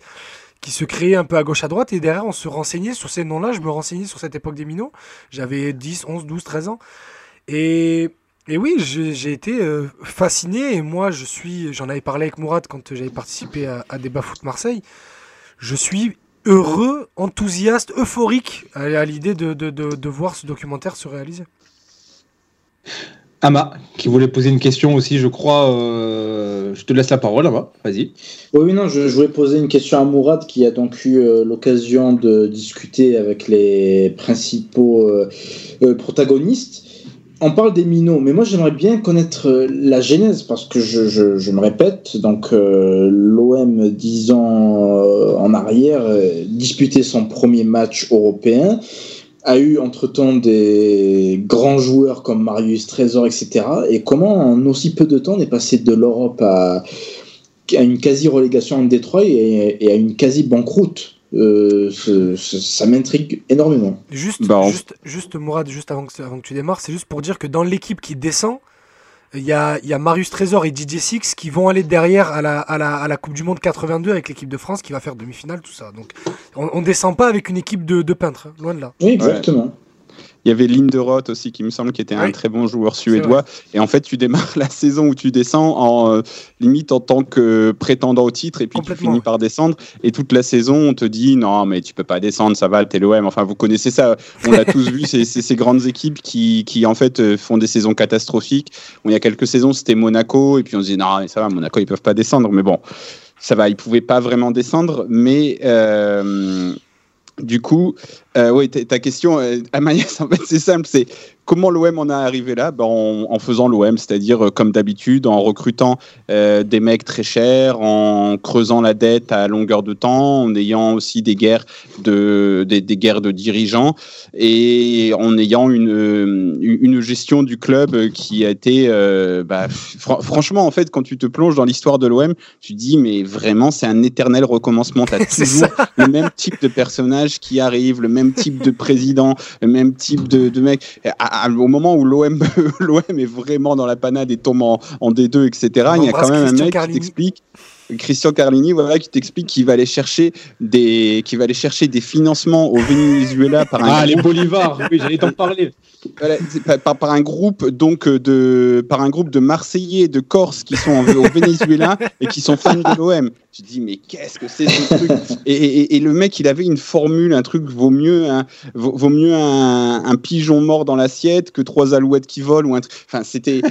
qui se créaient un peu à gauche à droite, et derrière on se renseignait sur ces noms-là. Je me renseignais sur cette époque des minots. J'avais 10, 11, 12, 13 ans. Et, et oui, j'ai été euh, fasciné. Et moi, je suis, j'en avais parlé avec Mourad quand j'avais participé à, à Débat Foot Marseille. Je suis heureux, enthousiaste, euphorique à, l'idée de, de, de voir ce documentaire se réaliser. Ama, qui voulait poser une question aussi, je crois. euh, je te laisse la parole, Ama. Vas-y. Oui, non, je, voulais poser une question à Mourad qui a donc eu euh, l'occasion de discuter avec les principaux euh, protagonistes. On parle des minots, mais moi j'aimerais bien connaître la genèse parce que je, je- me répète, donc l'OM, dix ans en arrière, disputait son premier match européen, a eu entre-temps des grands joueurs comme Marius Trésor, etc. Et comment en aussi peu de temps on est passé de l'Europe à, à une quasi-relégation en Détroit et, et à une quasi-banqueroute? Euh, ce- ce- ça m'intrigue énormément. Juste, Bah, on- juste, juste, Mourad, juste avant que, avant que tu démarres, c'est juste pour dire que dans l'équipe qui descend, il y a, y a Marius Trésor et Didier Six qui vont aller derrière à la, à la, à la Coupe du Monde 82 avec l'équipe de France qui va faire demi-finale, tout ça. Donc, on, on descend pas avec une équipe de, de peintres, hein, loin de là. Oui, exactement. Il y avait Linderoth aussi, qui me semble, qui était un très bon joueur suédois. Et en fait, tu démarres la saison où tu descends en euh, limite en tant que prétendant au titre, et puis tu finis par descendre. Et toute la saison, on te dit non, mais tu peux pas descendre, ça va, t'es l'OM. Enfin, vous connaissez ça. On l'a tous vu, c'est c'est ces grandes équipes qui, qui en fait euh, font des saisons catastrophiques. Bon, il y a quelques saisons, c'était Monaco, et puis on se dit non, mais ça va, Monaco, ils peuvent pas descendre. Mais bon, ça va, ils pouvaient pas vraiment descendre, mais euh, du coup, euh, oui, ta question, euh, Amaïs, en fait, c'est simple, c'est comment l'OM en est arrivé là? Ben, en, en faisant l'OM, c'est-à-dire euh, comme d'habitude, en recrutant euh, des mecs très chers, en creusant la dette à longueur de temps, en ayant aussi des guerres de, des, des guerres de dirigeants et en ayant une, euh, une gestion du club euh, qui a été, euh, bah, fr- franchement, en fait, quand tu te plonges dans l'histoire de l'OM, tu te dis, mais vraiment, c'est un éternel recommencement. Tu as toujours le même type de personnage qui arrive, le même type de président, le même type de, de mec. Et à- à- au moment où l'OM l'OM est vraiment dans la panade et tombe en, en D2, etc., il y a quand même un mec Carlini. qui t'explique. Christian Carlini, voilà, qui t'explique qu'il va aller chercher des, qu'il va aller chercher des financements au Venezuela par un Ah, les groupe- Bolivars, oui, j'allais t'en parler. voilà, par, un groupe donc euh, de par un groupe de Marseillais de Corse qui sont en- au Venezuela et qui sont fans de l'OM. Tu dis mais qu'est-ce que c'est ce truc? Et, et- et le mec il avait une formule un truc vaut mieux un, vaut, vaut mieux un, un pigeon mort dans l'assiette que trois alouettes qui volent ou un truc. Enfin c'était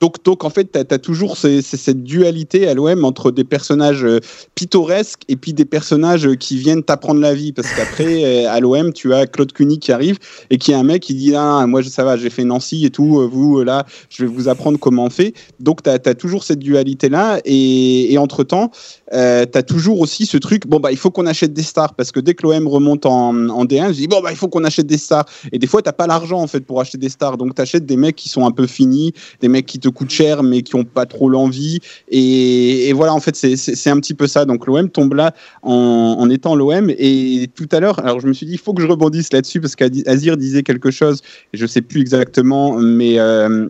donc donc en fait t'as as toujours ces- ces- cette dualité à l'OM entre des personnages euh, pittoresques et puis des personnages euh, qui viennent t'apprendre la vie. Parce qu'après euh, à l'OM tu as Claude Cuny qui arrive et qui est un mec qui dit ah, moi ça va j'ai fait Nancy et tout euh, vous euh, là je vais vous apprendre comment on fait. Donc tu as, toujours cette dualité là et, et entre temps tu as toujours aussi ce truc bon bah il faut qu'on achète des stars. Parce que dès que l'OM remonte en, en D1 je dis bon bah il faut qu'on achète des stars. Et des fois t'as pas l'argent en fait pour acheter des stars. Donc tu achètes des mecs qui sont un peu finis des mecs qui te coûtent cher mais qui ont pas trop l'envie. Et voilà en fait c'est- un petit peu ça. Donc l'OM tombe là en, étant l'OM et tout à l'heure alors je me suis dit il faut que je rebondisse là-dessus parce qu'Azir disait quelque chose. Je sais plus exactement mais euh,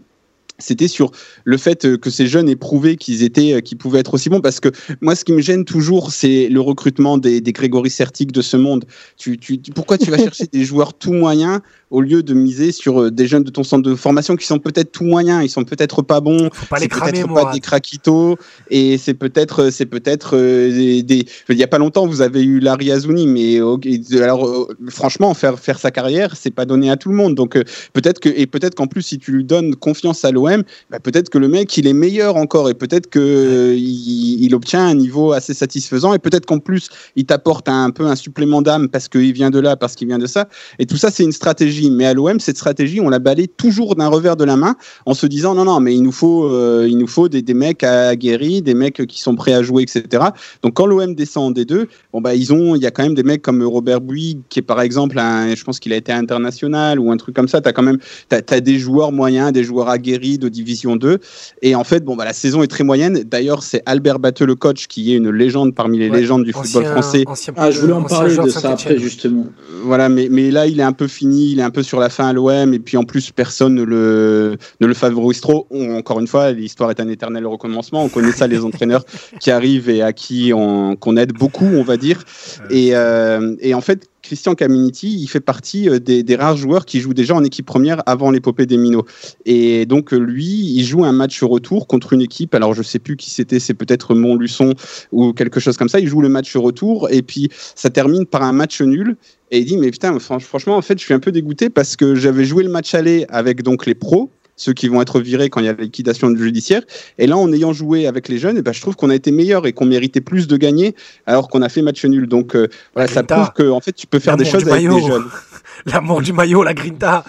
c'était sur le fait euh, que ces jeunes aient prouvé qu'ils étaient, euh, qu'ils pouvaient être aussi bons. Parce que moi, ce qui me gêne toujours, c'est le recrutement des, des Grégory Sertic de ce monde. Tu, tu, pourquoi tu vas chercher des joueurs tout moyens au lieu de miser sur euh, des jeunes de ton centre de formation qui sont peut-être tout moyens, ils sont peut-être pas bons, c'est peut-être pas des craquitos et c'est peut-être c'est peut-être euh, des, il y a pas longtemps vous avez eu Larry Azouni mais ok, alors euh, franchement faire faire sa carrière c'est pas donné à tout le monde donc euh, peut-être que et peut-être qu'en plus si tu lui donnes confiance à l'OM bah, peut-être que le mec il est meilleur encore et peut-être euh, il, obtient un niveau assez satisfaisant et peut-être qu'en plus il t'apporte un peu un supplément d'âme parce qu'il vient de là parce qu'il vient de ça. Et tout ça c'est une stratégie. Mais à l'OM cette stratégie on la balaye toujours d'un revers de la main en se disant non non mais il nous faut euh, il nous faut des, des mecs aguerris des mecs qui sont prêts à jouer etc donc quand l'OM descend en D2 bon bah ils ont il y a quand même des mecs comme Robert Bouygues qui est par exemple un, je pense qu'il a été international ou un truc comme ça. T'as quand même as des joueurs moyens des joueurs aguerris de division 2 et en fait bon bah la saison est très moyenne d'ailleurs c'est Albert Batteux le coach qui est une légende parmi les Ouais, légendes du football français ancien- Ah, je voulais en parler de ça après, justement. voilà, mais, mais là, il est un peu fini, il est un peu sur la fin à l'OM, et puis en plus, personne ne le, ne le favorise trop. On- encore une fois, l'histoire est un éternel recommencement. On connaît ça, les entraîneurs qui arrivent et à qui on, qu'on aide beaucoup, on va dire. Et, euh, et en fait, Christian Caminiti, il fait partie euh, des, rares joueurs qui jouent déjà en équipe première avant l'épopée des Minots. Et donc, euh, lui, il joue un match retour contre une équipe. Alors, je sais plus qui c'était, c'est peut-être Montluçon ou quelque chose comme ça. Il joue le match retour, et puis ça termine par un match nul. Et il dit mais putain franch- franchement en fait je suis un peu dégoûté parce que j'avais joué le match aller avec donc les pros ceux qui vont être virés quand il y a la liquidation judiciaire et là en ayant joué avec les jeunes et ben, je trouve qu'on a été meilleur et qu'on méritait plus de gagner alors qu'on a fait match nul donc euh, voilà ça prouve que en fait tu peux faire des choses avec des maillot. jeunes L'amour du maillot, la grinta.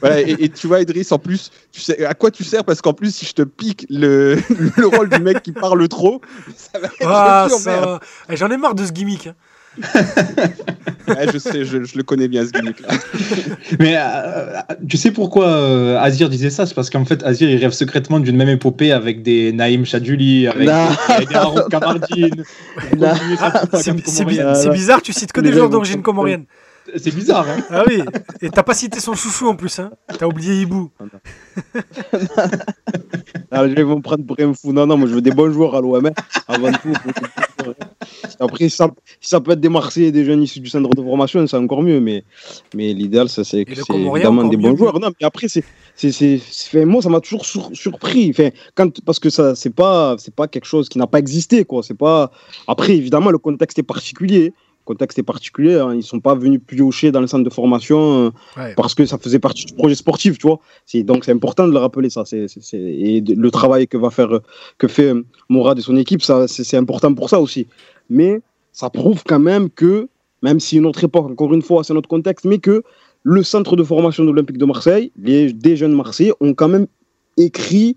voilà, et, et tu vois Idriss en plus tu sais à quoi tu sers? Parce qu'en plus si je te pique le, le rôle du mec qui parle trop ça va être Ah. Eh, J'en ai marre de ce gimmick. hein. Ouais, je sais, je, je le connais bien ce gimmick là. Mais euh, tu sais pourquoi euh, Azir disait ça? C'est parce qu'en fait, Azir, il rêve secrètement d'une même épopée avec des Naïm Chadjuli, avec des, Haroun Kamardine. C'est bizarre, tu cites que des gens d'origine comorienne. C'est bizarre, hein Ah oui, et t'as pas cité son chouchou en plus, hein. T'as oublié Hibou. Ah, je vais me prendre pour un fou. Non, non, moi je veux des bons joueurs à l'OM. Avant tout. Après, si ça, si ça peut être des Marseillais et des jeunes issus du centre de formation, c'est encore mieux. Mais, mais l'idéal, ça, c'est que c'est évidemment des bons joueurs. Non, mais après, c'est, c'est, moi, ça m'a toujours sur- surpris. Enfin, quand, parce que ça, c'est pas, c'est pas quelque chose qui n'a pas existé, quoi. C'est pas. Après, évidemment, le contexte est particulier. Contexte est particulier. hein. Ils sont pas venus piocher dans le centre de formation. euh, Ouais. parce que ça faisait partie du projet sportif, tu vois. C'est donc c'est important de le rappeler ça. C'est c'est- c'est- et de- le travail que va faire que fait euh, Mourad et son équipe, ça c'est important pour ça aussi. Mais ça prouve quand même que même si une autre époque, encore une fois, c'est notre contexte, mais que le centre de formation de l'Olympique de Marseille, les des jeunes Marseillais ont quand même écrit,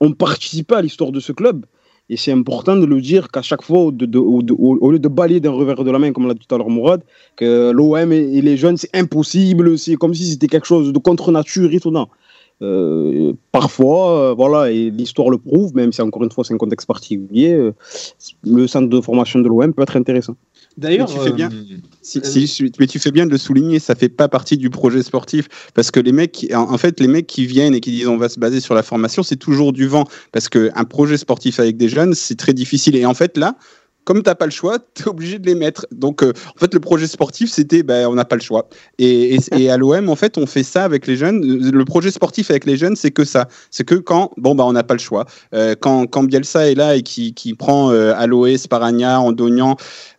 ont participé à l'histoire de ce club. Et c'est important de le dire qu'à chaque fois, au, lieu de balayer d'un revers de la main, comme l'a dit tout à l'heure Mourad, que l'OM et, les jeunes, c'est impossible, c'est comme si c'était quelque chose de contre nature et tout. Euh, parfois, euh, voilà, et l'histoire le prouve, même si encore une fois c'est un contexte particulier, euh, le centre de formation de l'OM peut être intéressant. D'ailleurs, tu fais bien. euh, Si, mais tu fais bien de le souligner, ça fait pas partie du projet sportif parce que les mecs, qui- en, fait, les mecs qui viennent et qui disent on va se baser sur la formation, c'est toujours du vent parce que un projet sportif avec des jeunes, c'est très difficile. Et en fait, là, comme t'as pas le choix, tu es obligé de les mettre. Donc, euh, en fait, le projet sportif, c'était ben, on n'a pas le choix. Et, et, et à l'OM, en fait, on fait ça avec les jeunes. Le projet sportif avec les jeunes, c'est que ça. C'est que quand, bon, bah, on n'a pas le choix. Euh, quand, quand Bielsa est là et qui, qui prend euh, Aloé, Sparagna, Andonian,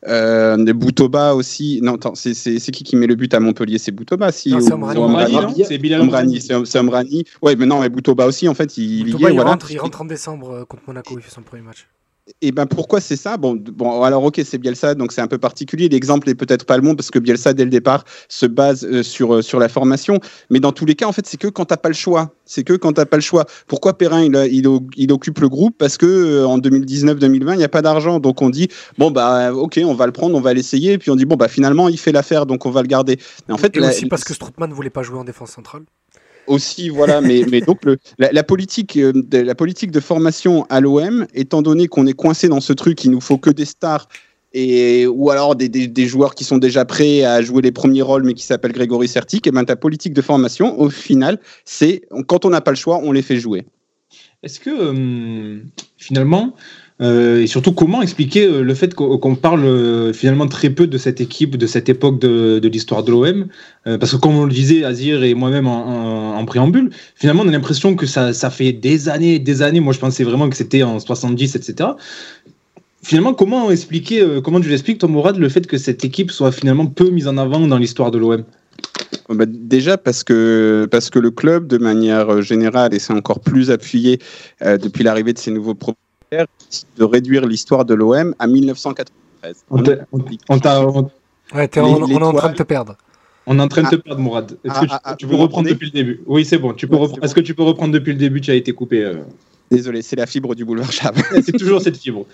euh, Boutoba aussi. Non, attends, c'est c'est- c'est qui qui met le but à Montpellier? C'est Boutoba si c'est Omrani. C'est Bilal Omrani, c'est c'est Omrani. Ouais, mais non, mais Boutoba aussi, en fait, il, il y est, il, voilà. rentre, il rentre en décembre euh, contre Monaco, il fait son premier match. Et ben pourquoi c'est ça? Bon, bon, alors ok, c'est Bielsa, donc c'est un peu particulier. L'exemple est peut-être pas le bon parce que Bielsa dès le départ se base euh, sur euh, sur la formation, mais dans tous les cas, en fait, c'est que quand t'as pas le choix. C'est que quand t'as pas le choix. Pourquoi Perrin il, il, occupe le groupe? Parce que euh, en 2019-2020, il n'y a pas d'argent, donc on dit bon bah ok, on va le prendre, on va l'essayer, et puis on dit bon bah finalement il fait l'affaire, donc on va le garder. Mais en fait, Et aussi parce que Strootman ne voulait pas jouer en défense centrale. Aussi, voilà, mais, donc la, politique, euh, de, la politique de formation à l'OM, étant donné qu'on est coincé dans ce truc, il nous faut que des stars. Et, ou alors des, joueurs qui sont déjà prêts à jouer les premiers rôles mais qui s'appellent Grégory Sertic, et ben ta politique de formation, au final, c'est quand on n'a pas le choix, on les fait jouer. Est-ce que euh, finalement, euh, et surtout comment expliquer euh, le fait qu'on parle euh, finalement très peu de cette équipe, de cette époque de, l'histoire de l'OM Parce que comme on le disait, Azir et moi-même en, préambule, finalement on a l'impression que ça, fait des années et des années. Moi je pensais vraiment que c'était en 70, etc. Finalement, comment expliquer, comment tu l'expliques, toi Mourad, le fait que cette équipe soit finalement peu mise en avant dans l'histoire de l'OM Bah, déjà parce que, parce que le club, de manière générale, et c'est encore plus appuyé depuis l'arrivée de ces nouveaux de réduire l'histoire de l'OM à 1993. On t'a- On Ouais, Les- on, est en train de te perdre. on est en train de Ah. te perdre, Mourad. Est-ce Ah, que tu, ah, ah, tu peux reprendre depuis le début? Oui, c'est bon. Tu peux Ouais, reprendre- c'est Est-ce que tu peux reprendre depuis le début? Tu as été coupé. euh. Désolé, c'est la fibre du boulevard Chave. C'est toujours cette fibre.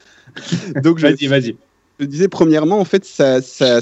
Donc Vas-y, vas-y. je disais premièrement, en fait, ça, ça-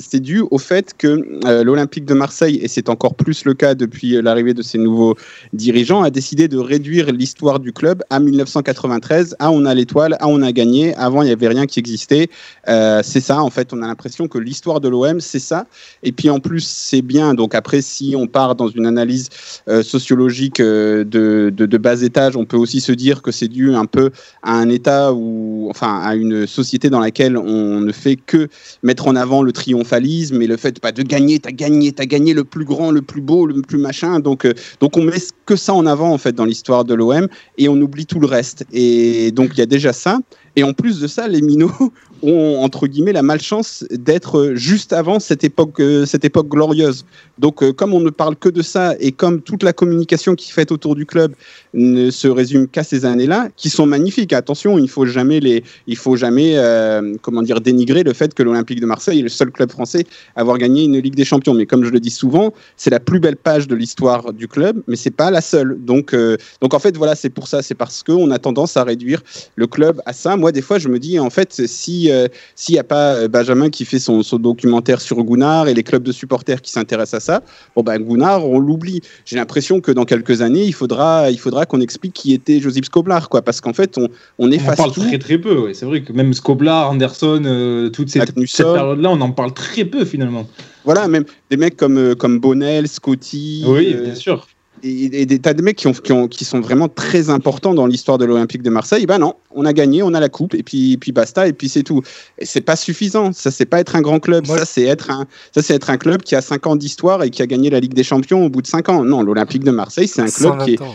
c'est dû au fait que euh, l'Olympique de Marseille, et c'est encore plus le cas depuis l'arrivée de ces nouveaux dirigeants, a décidé de réduire l'histoire du club à 1993. Ah, on a l'étoile, ah, on a gagné. Avant, il n'y avait rien qui existait. Euh, c'est ça, en fait, on a l'impression que l'histoire de l'OM, c'est ça. Et puis en plus, c'est bien. Donc après, si on part dans une analyse euh, sociologique de, de, bas étage, on peut aussi se dire que c'est dû un peu à un état ou enfin à une société dans laquelle on ne fait que mettre en avant le et le fait bah, de gagner, t'as gagné, t'as gagné le plus grand, le plus beau, le plus machin. Donc, euh, donc on met que ça en avant en fait dans l'histoire de l'OM et on oublie tout le reste. Et donc il y a déjà ça. Et en plus de ça, les minots ont entre guillemets la malchance d'être juste avant cette époque, euh, cette époque glorieuse. Donc, euh, comme on ne parle que de ça et comme toute la communication qui est faite autour du club ne se résume qu'à ces années-là, qui sont magnifiques. Attention, il faut jamais les, il faut jamais, euh, comment dire, dénigrer le fait que l'Olympique de Marseille est le seul club français à avoir gagné une Ligue des Champions. Mais comme je le dis souvent, c'est la plus belle page de l'histoire du club, mais c'est pas la seule. Donc, donc en fait, voilà, c'est pour ça, c'est parce qu'on a tendance à réduire le club à ça. Moi, des fois, je me dis, en fait, si euh, s'il n'y a pas euh, Benjamin qui fait son, son documentaire sur Gunnar et les clubs de supporters qui s'intéressent à ça, bon ben Gunnar, on l'oublie. J'ai l'impression que dans quelques années, il faudra, il faudra qu'on explique qui était Josip Skoblar, quoi, parce qu'en fait, on, on On en efface parle tout. très très peu. ouais. C'est vrai que même Skoblar, Anderson, euh, toute cette, période-là, on en parle très peu finalement. Voilà, même des mecs comme, euh, comme Bonnell, Scotty. Oui, bien sûr. Et, des tas de mecs qui, ont, qui, ont- qui sont vraiment très importants dans l'histoire de l'Olympique de Marseille, ben non, on a gagné, on a la coupe, et puis, puis basta, et puis c'est tout. Et c'est pas suffisant, ça c'est pas être un grand club, Moi, ça c'est être un, ça c'est être un club qui a 5 ans d'histoire et qui a gagné la Ligue des Champions au bout de 5 ans. Non, l'Olympique de Marseille, c'est un club 120 qui est ans.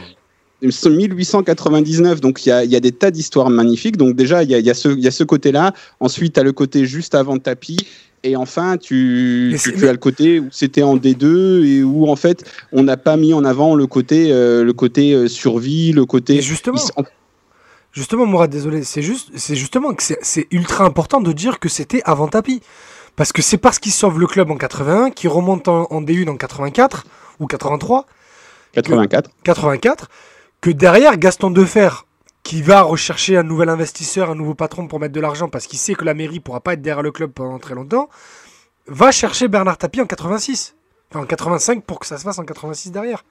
1899, donc il y a, y a des tas d'histoires magnifiques. Donc déjà, il y a, y a ce, il y a ce côté-là. Ensuite, tu as le côté juste avant tapis. Et enfin, tu, as le côté où c'était en D2 et où en fait, on n'a pas mis en avant le côté, euh, le côté euh, survie, le côté. Justement, ils Justement, Mourad, désolé, c'est juste, c'est justement que c'est- ultra important de dire que c'était avant tapis. Parce que c'est parce qu'ils sauvent le club en 81, qu'ils remontent en, en D1 en 84 ou 83, 84. 84, que derrière Gaston Defer, qui va rechercher un nouvel investisseur, un nouveau patron pour mettre de l'argent parce qu'il sait que la mairie pourra pas être derrière le club pendant très longtemps, va chercher Bernard Tapie en 86. Enfin, en 85 pour que ça se fasse en 86 derrière.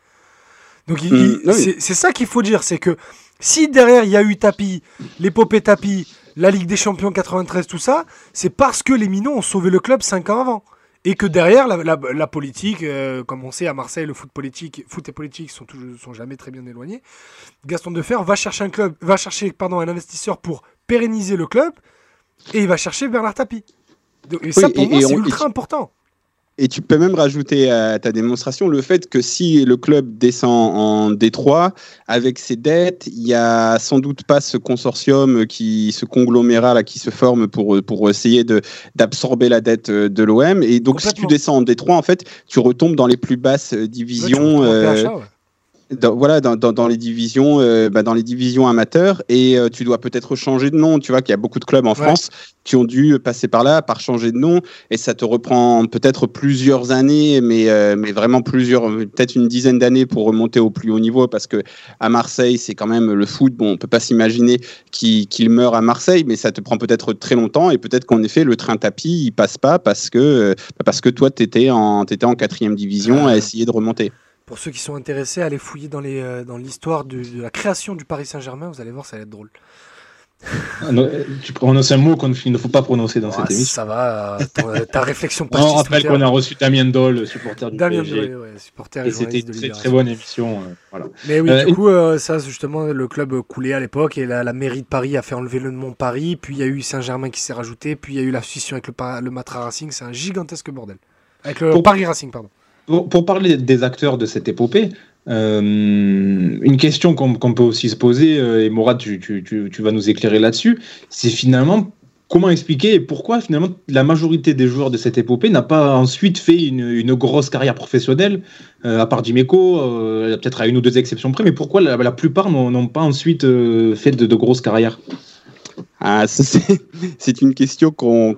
Donc il- Mm, il- oui. c'est c'est ça qu'il faut dire, c'est que si derrière il y a eu Tapie, l'épopée Tapie, la Ligue des Champions 93, tout ça, c'est parce que les minots ont sauvé le club 5 ans avant. Et que derrière, la, la- la politique, euh, comme on sait à Marseille, le foot politique, foot et politique sont, toujours, sont jamais très bien éloignés. Gaston Defer va chercher un club, va chercher pardon un investisseur pour pérenniser le club, et il va chercher Bernard Tapie. Et ça Oui, pour et- moi c'est ultra important. Et tu peux même rajouter à ta démonstration le fait que si le club descend en Détroit, avec ses dettes, il y a sans doute pas ce consortium qui, ce conglomérat là qui se forme pour, pour essayer de d'absorber la dette de l'OM. Et donc si tu descends en Détroit, en fait, tu retombes dans les plus basses divisions. ouais. Dans, voilà, dans, dans, dans les divisions, euh, bah, dans les divisions amateurs, et euh, tu dois peut-être changer de nom. Tu vois qu'il y a beaucoup de clubs en Ouais. France qui ont dû passer par là, par changer de nom, et ça te reprend peut-être plusieurs années, mais euh, mais vraiment plusieurs, peut-être une dizaine d'années pour remonter au plus haut niveau, parce que à Marseille, c'est quand même le foot. Bon, on peut pas s'imaginer qu'il meurt à Marseille, mais ça te prend peut-être très longtemps, et peut-être qu'en effet, le train tapis, il passe pas parce que parce que toi, t'étais en t'étais en quatrième division à essayer de remonter. Pour ceux qui sont intéressés, allez fouiller dans les euh, dans l'histoire de la création du Paris Saint-Germain. Vous allez voir, ça va être drôle. Ah, non, euh, Tu prononces un mot qu'il ne faut pas prononcer dans Ouais, cette émission. ça va. euh, ta réflexion On partie rappelle qu'on a reçu Damien Doll, supporter du Damien PSG. Doré, ouais, supporter et Et c'était une très, bonne émission. euh, voilà. Mais oui, Euh, du coup, euh, ça, justement, le club coulait à l'époque et la, la mairie de Paris a fait enlever le nom Paris. Puis il y a eu Saint-Germain qui s'est rajouté. Puis il y a eu la scission avec le, Matra Racing. C'est un gigantesque bordel. Avec le Pour- Paris Racing, pardon. Pour, parler des acteurs de cette épopée, euh, une question qu'on peut aussi se poser, euh, et Mourad, tu, tu- vas nous éclairer là-dessus, c'est finalement comment expliquer et pourquoi finalement la majorité des joueurs de cette épopée n'a pas ensuite fait une, grosse carrière professionnelle, euh, à part Dimeco, peut-être à une ou deux exceptions près, mais pourquoi la, plupart n'ont pas ensuite fait de grosses carrières? Ah, c'est une question qu'on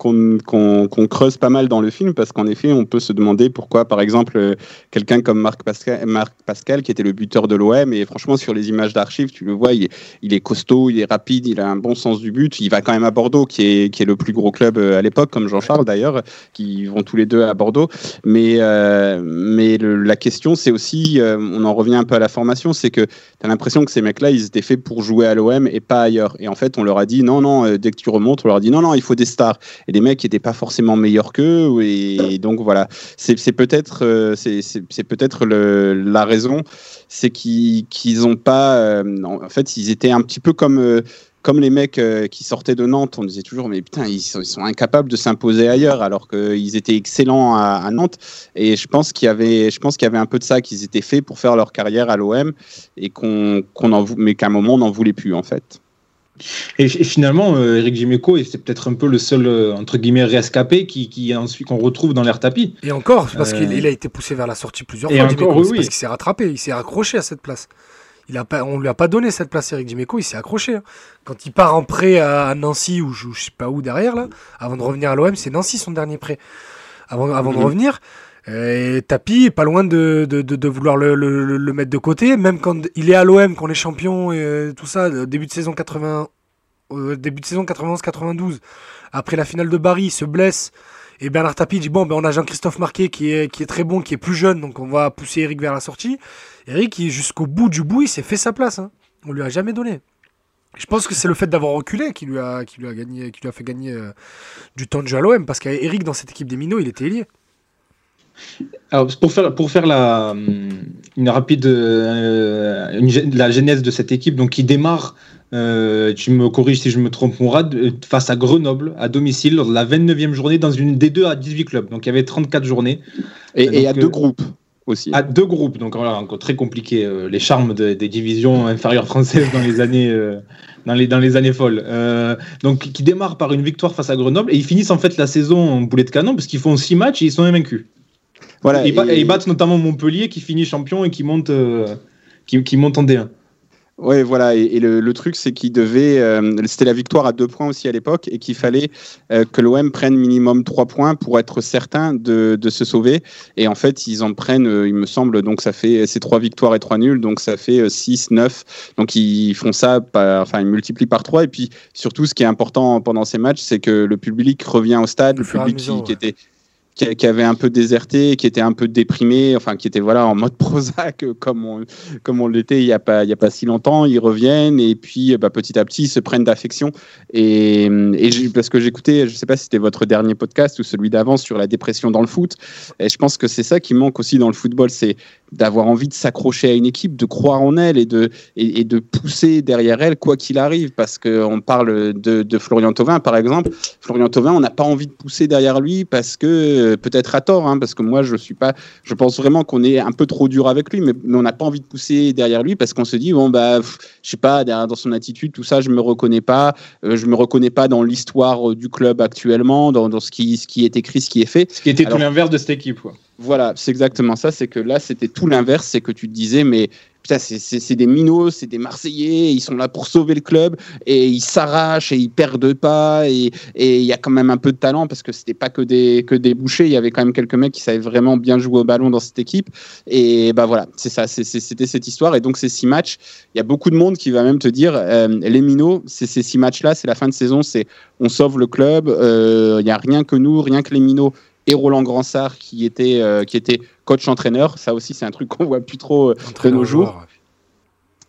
creuse pas mal dans le film parce qu'en effet, on peut se demander pourquoi, par exemple, euh, quelqu'un comme Marc Pascal, qui était le buteur de l'OM, et franchement, sur les images d'archives, tu le vois, il est, costaud, il est rapide, il a un bon sens du but. Il va quand même à Bordeaux, qui est, le plus gros club euh, à l'époque, comme Jean-Charles d'ailleurs, qui vont tous les deux à Bordeaux. Mais, euh, la question, c'est aussi, on en revient un peu à la formation, c'est que tu as l'impression que ces mecs-là, ils étaient faits pour jouer à l'OM et pas ailleurs. Et en fait, on leur a dit non, non, euh, dès que tu remontes, on leur dit non, non, il faut des stars. Et les mecs n'étaient pas forcément meilleurs qu'eux. Et donc voilà, c'est peut-être euh, le- la raison, c'est qu'ils qu'ils ont pas. euh, en fait, ils étaient un petit peu comme. comme les mecs qui sortaient de Nantes, on disait toujours, mais putain, ils sont, incapables de s'imposer ailleurs, alors qu'ils étaient excellents à, Nantes. Et je pense qu'il y avait, je pense qu'il y avait un peu de ça, qu'ils étaient faits pour faire leur carrière à l'OM, et qu'on, qu'on en, mais qu'à un moment on n'en voulait plus en fait. Et, et finalement, euh, Eric Dimeco, et c'est peut-être un peu le seul, euh, entre guillemets, rescapé qui, qui ensuite qu'on retrouve dans l'air tapis. Et encore, parce Euh, qu'il il a été poussé vers la sortie plusieurs et fois. encore, Dimeco, oui, parce qu'il s'est rattrapé, il s'est accroché à cette place. Il a pas, on lui a pas donné cette place, Eric Dimeco, il s'est accroché. hein. Quand il part en prêt à, à Nancy ou je, je sais pas où derrière là, avant de revenir à l'OM, c'est Nancy son dernier prêt. Avant, avant de revenir, euh, Tapi est pas loin de, vouloir le, mettre de côté, même quand il est à l'OM, qu'on est champion et euh, tout ça, euh, début de saison 80, au début de saison 91-92, après la finale de Paris, il se blesse. Et Bernard Tapie dit bon, ben on a Jean-Christophe Marquet qui est, très bon, qui est plus jeune, donc on va pousser Eric vers la sortie. Eric, jusqu'au bout du bout, il s'est fait sa place. Hein. On lui a jamais donné. Je pense que c'est le fait d'avoir reculé qui lui a, fait gagner du temps de jeu à l'OM, parce qu'Eric, dans cette équipe des minots, il était ailier. Alors, pour faire, pour faire la, hum, une rapide euh, une la genèse de cette équipe, donc qui démarre, euh, tu me corriges si je me trompe, Mourad, euh, face à Grenoble, à domicile, lors de la 29e journée, dans une des deux à 18 clubs. Donc il y avait 34 journées, Et, Donc, et à euh, deux groupes aussi. à deux groupes. Donc voilà, encore très compliqué. euh, les charmes de- des divisions inférieures françaises dans les années, euh, dans les, dans les années folles. Euh, donc qui démarre par une victoire face à Grenoble et ils finissent en fait la saison en boulet de canon parce qu'ils font six matchs et ils sont invaincus. Voilà, et, ils ba- et- et ils battent notamment Montpellier qui finit champion et qui monte, euh, qui, qui monte en D1. Ouais, voilà. Et, et le, le truc, c'est qu'il devait. euh, C'était la victoire à deux points aussi à l'époque et qu'il fallait euh, que l'OM prenne minimum trois points pour être certain de, de se sauver. Et en fait, ils en prennent, euh, il me semble, donc ça fait. C'est trois victoires et trois nuls, donc ça fait 6, 9. Donc ils font ça, par, enfin, ils multiplient par trois. Et puis surtout, ce qui est important pendant ces matchs, c'est que le public revient au stade, le public qui, mesure, qui ouais. était qui, qui avait un peu déserté, qui était un peu déprimé, enfin qui était voilà en mode Prozac euh, comme on comme on l'était il y a pas il y a pas si longtemps, ils reviennent et puis bah, petit à petit ils se prennent d'affection. Et, j'ai- parce que j'écoutais, je sais pas si c'était votre dernier podcast ou celui d'avant sur la dépression dans le foot et je pense que c'est ça qui manque aussi dans le football, c'est d'avoir envie de s'accrocher à une équipe, de croire en elle et de et de pousser derrière elle quoi qu'il arrive. Parce que on parle de, de Florian Thauvin par exemple, Florian Thauvin, on n'a pas envie de pousser derrière lui parce que euh, peut-être à tort, hein, parce que moi je suis pas, je pense vraiment qu'on est un peu trop dur avec lui, mais, mais on n'a pas envie de pousser derrière lui parce qu'on se dit bon bah pff, je sais pas dans son attitude tout ça je me reconnais pas, euh, je me reconnais pas dans l'histoire euh, du club actuellement, dans, dans ce qui ce qui est écrit, ce qui est fait. Ce qui était Alors- tout l'inverse de cette équipe. quoi. Voilà, c'est exactement ça. C'est que là, c'était tout l'inverse. C'est que tu te disais, mais c'est- des minots, c'est des Marseillais, ils sont là pour sauver le club et ils s'arrachent et ils perdent pas. Et il y a quand même un peu de talent parce que c'était pas que des, que des bouchers. Il y avait quand même quelques mecs qui savaient vraiment bien jouer au ballon dans cette équipe. Et bah voilà, c'est ça. C'était cette histoire. Et donc, ces six matchs, il y a beaucoup de monde qui va même te dire, euh, les minots, c'est ces six matchs-là, c'est la fin de saison, c'est on sauve le club. euh, Il y a rien que nous, rien que les minots et Roland Gransart qui était, euh, qui était coach-entraîneur. Ça aussi, c'est un truc qu'on voit plus trop euh, de nos jours.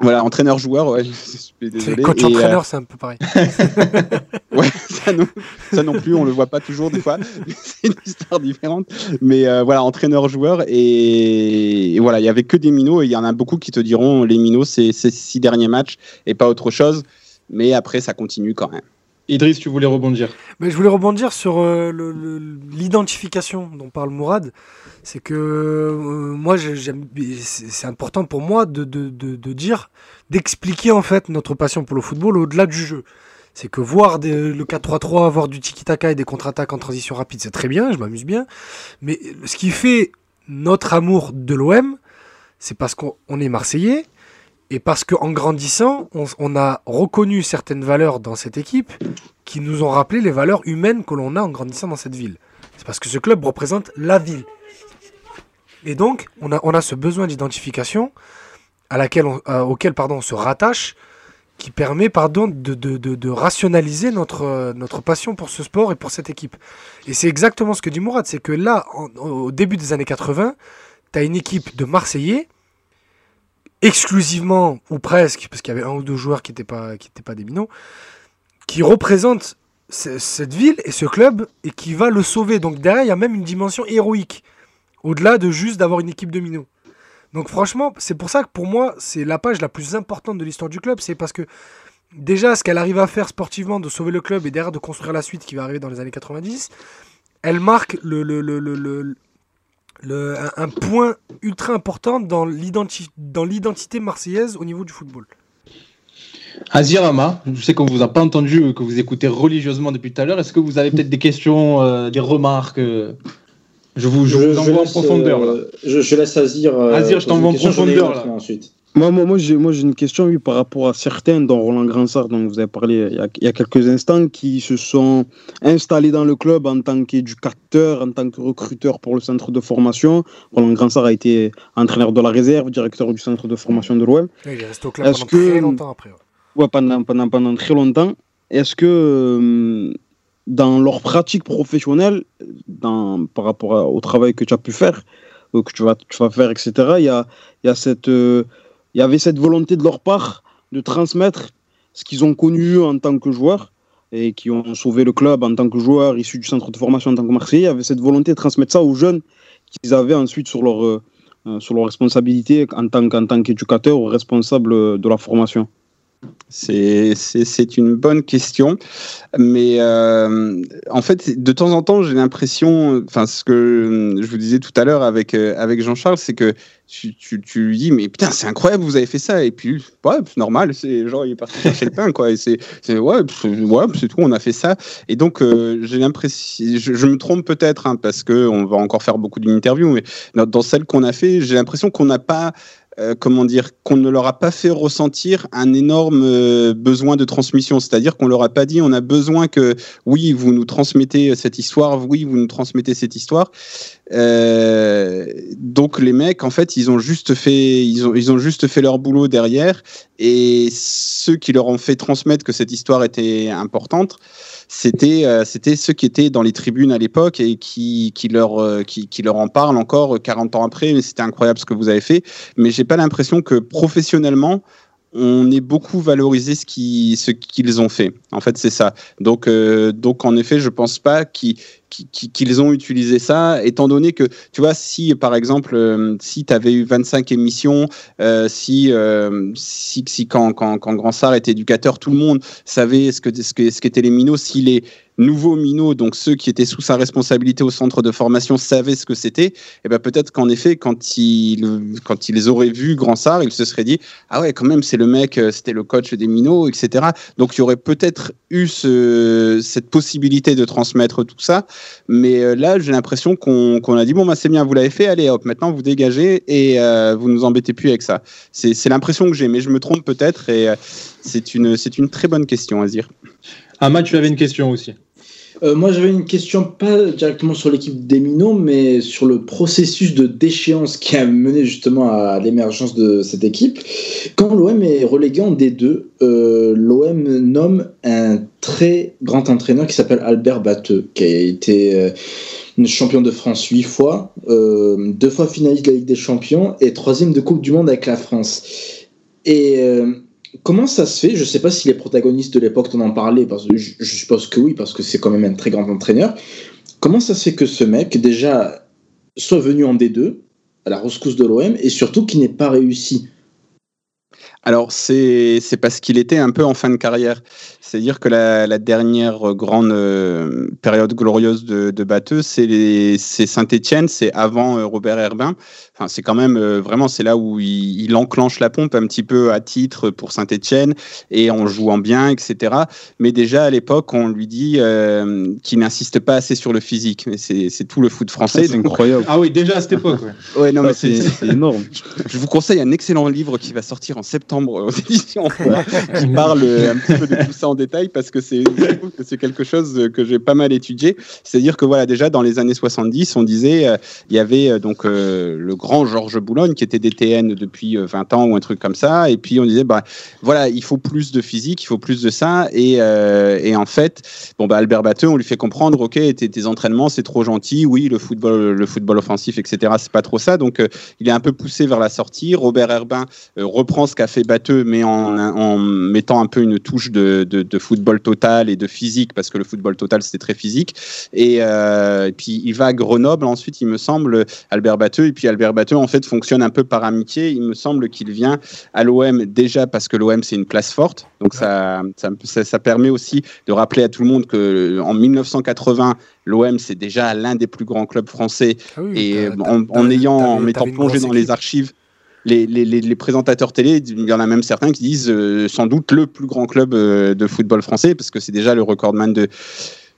Voilà, entraîneur-joueur, ouais. je suis ouais. désolé. Coach Et, euh, c'est un peu pareil. ouais, ça non, ça non plus, on le voit pas toujours des fois. c'est une histoire différente. Mais euh, voilà, entraîneur-joueur. Et, et voilà, il y avait que des minots. Et il y en a beaucoup qui te diront les minots, c'est ces six derniers matchs et pas autre chose. Mais après, ça continue quand même. Idriss, tu voulais rebondir. Mais je voulais rebondir sur euh, l'identification dont parle Mourad. C'est que euh, moi, c'est important pour moi de, dire, d'expliquer en fait notre passion pour le football au-delà du jeu. C'est que voir le 4-3-3, voir du tiki-taka et des contre-attaques en transition rapide, c'est très bien, je m'amuse bien. Mais ce qui fait notre amour de l'OM, c'est parce qu'on on est Marseillais et parce qu'en grandissant, on, a reconnu certaines valeurs dans cette équipe qui nous ont rappelé les valeurs humaines que l'on a en grandissant dans cette ville. C'est parce que ce club représente la ville. Et donc, on a, on a ce besoin d'identification à laquelle auquel pardon, on se rattache, qui permet pardon, de, de- de- rationaliser notre, notre passion pour ce sport et pour cette équipe. Et c'est exactement ce que dit Mourad, c'est que là, au début des années 80, tu as une équipe de Marseillais, exclusivement, ou presque, parce qu'il y avait un ou deux joueurs qui n'étaient pas, qui pas des minots, qui représentent ce- cette ville et ce club et qui va le sauver. Donc derrière, il y a même une dimension héroïque, au-delà de juste d'avoir une équipe de minots. Donc franchement, c'est pour ça que pour moi, c'est la page la plus importante de l'histoire du club, c'est parce que déjà, ce qu'elle arrive à faire sportivement, de sauver le club et derrière de construire la suite qui va arriver dans les années 90, elle marque le, le, le- le- un, un point ultra important dans l'identi- dans l'identité marseillaise au niveau du football. Azir Ama, je sais qu'on vous a pas entendu, que vous écoutez religieusement depuis tout à l'heure. Est-ce que vous avez peut-être des questions, euh, des remarques euh Je vous, je vous envoie en laisse, profondeur. là. euh, je, je laisse Azir. euh, Azir, je t'envoie en profondeur, là. Ensuite. Moi, moi, moi, j'ai, une question, oui, par rapport à certains, dont Roland Gransart, dont vous avez parlé il y, a, il y a quelques instants, qui se sont installés dans le club en tant qu'éducateurs, en tant que recruteurs pour le centre de formation. Roland Gransart a été entraîneur de la réserve, directeur du centre de formation de l'OM. Il est resté au club Est-ce pendant très que- longtemps après. ouais. Ouais, pendant, pendant, pendant très longtemps. est-ce que euh, dans leur pratique professionnelle, dans, par rapport à- au travail que tu as pu faire, euh, que tu vas, tu vas faire, etc., il y, a, il y, a cette, euh, il y avait cette volonté de leur part de transmettre ce qu'ils ont connu en tant que joueurs et qui ont sauvé le club en tant que joueurs issus du centre de formation en tant que Marseillais. Il y avait cette volonté de transmettre ça aux jeunes qu'ils avaient ensuite sur leur, euh, euh, sur leur responsabilité en tant qu'en tant qu'éducateur ou responsable euh, de la formation. C'est une bonne question, mais euh, en fait, de temps en temps, j'ai l'impression, enfin, ce que je vous disais tout à l'heure avec, euh, avec Jean-Charles, c'est que tu, tu, lui dis, mais putain, c'est incroyable, vous avez fait ça, et puis, ouais, c'est normal, c'est genre, il est parti chercher le pain, quoi, et c'est, ouais, ouais, c'est tout, on a fait ça, et donc, euh, j'ai l'impression, je, me trompe peut-être, hein, parce que on va encore faire beaucoup d'interviews, mais dans, dans celle qu'on a fait, j'ai l'impression qu'on n'a pas euh, comment dire, qu'on ne leur a pas fait ressentir un énorme euh, besoin de transmission. C'est-à-dire qu'on leur a pas dit, on a besoin que, oui, vous nous transmettez cette histoire, oui, vous nous transmettez cette histoire. Euh, donc les mecs, en fait, ils ont juste fait, ils ont, ils ont juste fait leur boulot derrière, et ceux qui leur ont fait transmettre que cette histoire était importante, c'était euh, c'était ceux qui étaient dans les tribunes à l'époque et qui, qui, leur, euh, qui, qui leur en parlent encore 40 ans après. Mais c'était incroyable ce que vous avez fait. Mais j'ai pas l'impression que professionnellement, on ait beaucoup valorisé ce qui- ce qu'ils ont fait. En fait, c'est ça. Donc, donc, en effet, je pense pas qu'ils qu'ils- ont utilisé ça, étant donné que, tu vois, si par exemple, euh, si tu avais eu 25 émissions, euh, si, euh, si, si quand, quand, quand Grand Sar était éducateur, tout le monde savait ce que ce que ce qu'étaient les minots, si les nouveaux minots, donc ceux qui étaient sous sa responsabilité au centre de formation, savaient ce que c'était, et ben peut-être qu'en effet, quand ils, quand ils auraient vu Grand Sar, ils se seraient dit ah ouais, quand même, c'est le mec, c'était le coach des minots, etc. Donc il y aurait peut-être eu ce, cette possibilité de transmettre tout ça, mais euh, là, j'ai l'impression qu'on a dit bon bah c'est bien, vous l'avez fait, allez hop, maintenant vous dégagez et euh, vous nous embêtez plus avec ça. C'est l'impression que j'ai, mais je me trompe peut-être et euh, c'est une c'est une très bonne question à dire. Ahmad, tu avais une question aussi. Euh, moi, j'avais une question pas directement sur l'équipe des Minots, mais sur le processus de déchéance qui a mené justement à l'émergence de cette équipe. Quand l'OM est relégué en D2, euh, l'OM nomme un très grand entraîneur qui s'appelle Albert Batteux, qui a été euh, champion de France huit fois, euh, deux fois finaliste de la Ligue des Champions et troisième de Coupe du Monde avec la France. Et euh, comment ça se fait? Je ne sais pas si les protagonistes de l'époque t'en ont parlé, parce que je, suppose que oui, parce que c'est quand même un très grand entraîneur. Comment ça se fait que ce mec, déjà, soit venu en D2, à la rescousse de l'OM, et surtout qu'il n'ait pas réussi? Alors, c'est c'est parce qu'il était un peu en fin de carrière. C'est-à-dire que la, la dernière grande euh, période glorieuse de, de Batteux, c'est les- c'est Saint-Etienne, c'est avant euh, Robert Herbin. Enfin, c'est quand même euh, vraiment, c'est là où il, il enclenche la pompe un petit peu à titre pour Saint-Etienne et en jouant bien, etc. Mais déjà à l'époque, on lui dit euh, qu'il n'insiste pas assez sur le physique. Mais c'est c'est tout le foot français. C'est incroyable. Ah oui, déjà à cette époque. ouais. Ouais, non, mais C'est c'est c'est énorme. je vous conseille un excellent livre qui va sortir en septembre aux éditions Froid, qui parle euh, un petit peu de tout ça en détail parce que c'est que quelque chose que j'ai pas mal étudié. C'est-à-dire que voilà, déjà dans les années 70, on disait euh, il y avait euh, donc euh, le grand Georges Boulogne qui était DTN depuis euh, 20 ans ou un truc comme ça, et puis on disait bah voilà, il faut plus de physique, il faut plus de ça, et, euh, et en fait, bon bah Albert Batteux, on lui fait comprendre, ok, tes, tes entraînements c'est trop gentil, oui, le football, le football offensif, etc. C'est pas trop ça, donc euh, il est un peu poussé vers la sortie. Robert Herbin euh, reprend ce qu'a fait Batteux, mais en, en mettant un peu une touche de, de, de football total et de physique, parce que le football total, c'était très physique. Et, euh, et puis, il va à Grenoble, ensuite, il me semble, Albert Batteux. Et puis, Albert Batteux, en fait, fonctionne un peu par amitié. Il me semble qu'il vient à l'OM déjà parce que l'OM, c'est une place forte. Donc, ça, ça, permet aussi de rappeler à tout le monde que en 1980, l'OM, c'est déjà l'un des plus grands clubs français Ah oui, et en, ayant, en m'étant plongé dans les archives, les, présentateurs télé, il y en a même certains qui disent euh, sans doute le plus grand club euh, de football français, parce que c'est déjà le recordman de,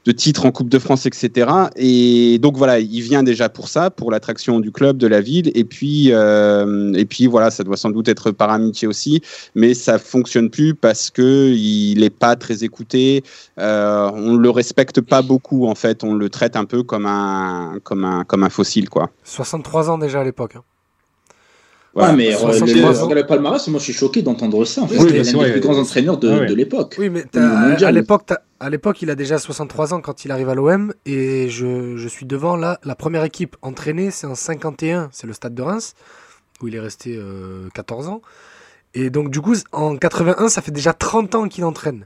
de titres en Coupe de France, etc. Et donc voilà, il vient déjà pour ça, pour l'attraction du club, de la ville. Et puis, euh, et puis voilà, ça doit sans doute être par amitié aussi, mais ça fonctionne plus parce que il n'est pas très écouté. Euh, on le respecte pas beaucoup en fait. On le traite un peu comme un, comme un, comme un fossile quoi. 63 ans déjà à l'époque. hein. Ouais, mais euh, 63 le, le palmarès, moi je suis choqué d'entendre ça. En fait, Oui, c'est l'un des plus grands entraîneurs de, Ouais, ouais. de l'époque. Oui, mais à l'époque, t'as- à l'époque, il a déjà 63 ans quand il arrive à l'OM et je, je suis devant là. La première équipe entraînée, c'est en 51, c'est le Stade de Reims où il est resté euh, 14 ans. Et donc du coup, en 81, ça fait déjà 30 ans qu'il entraîne.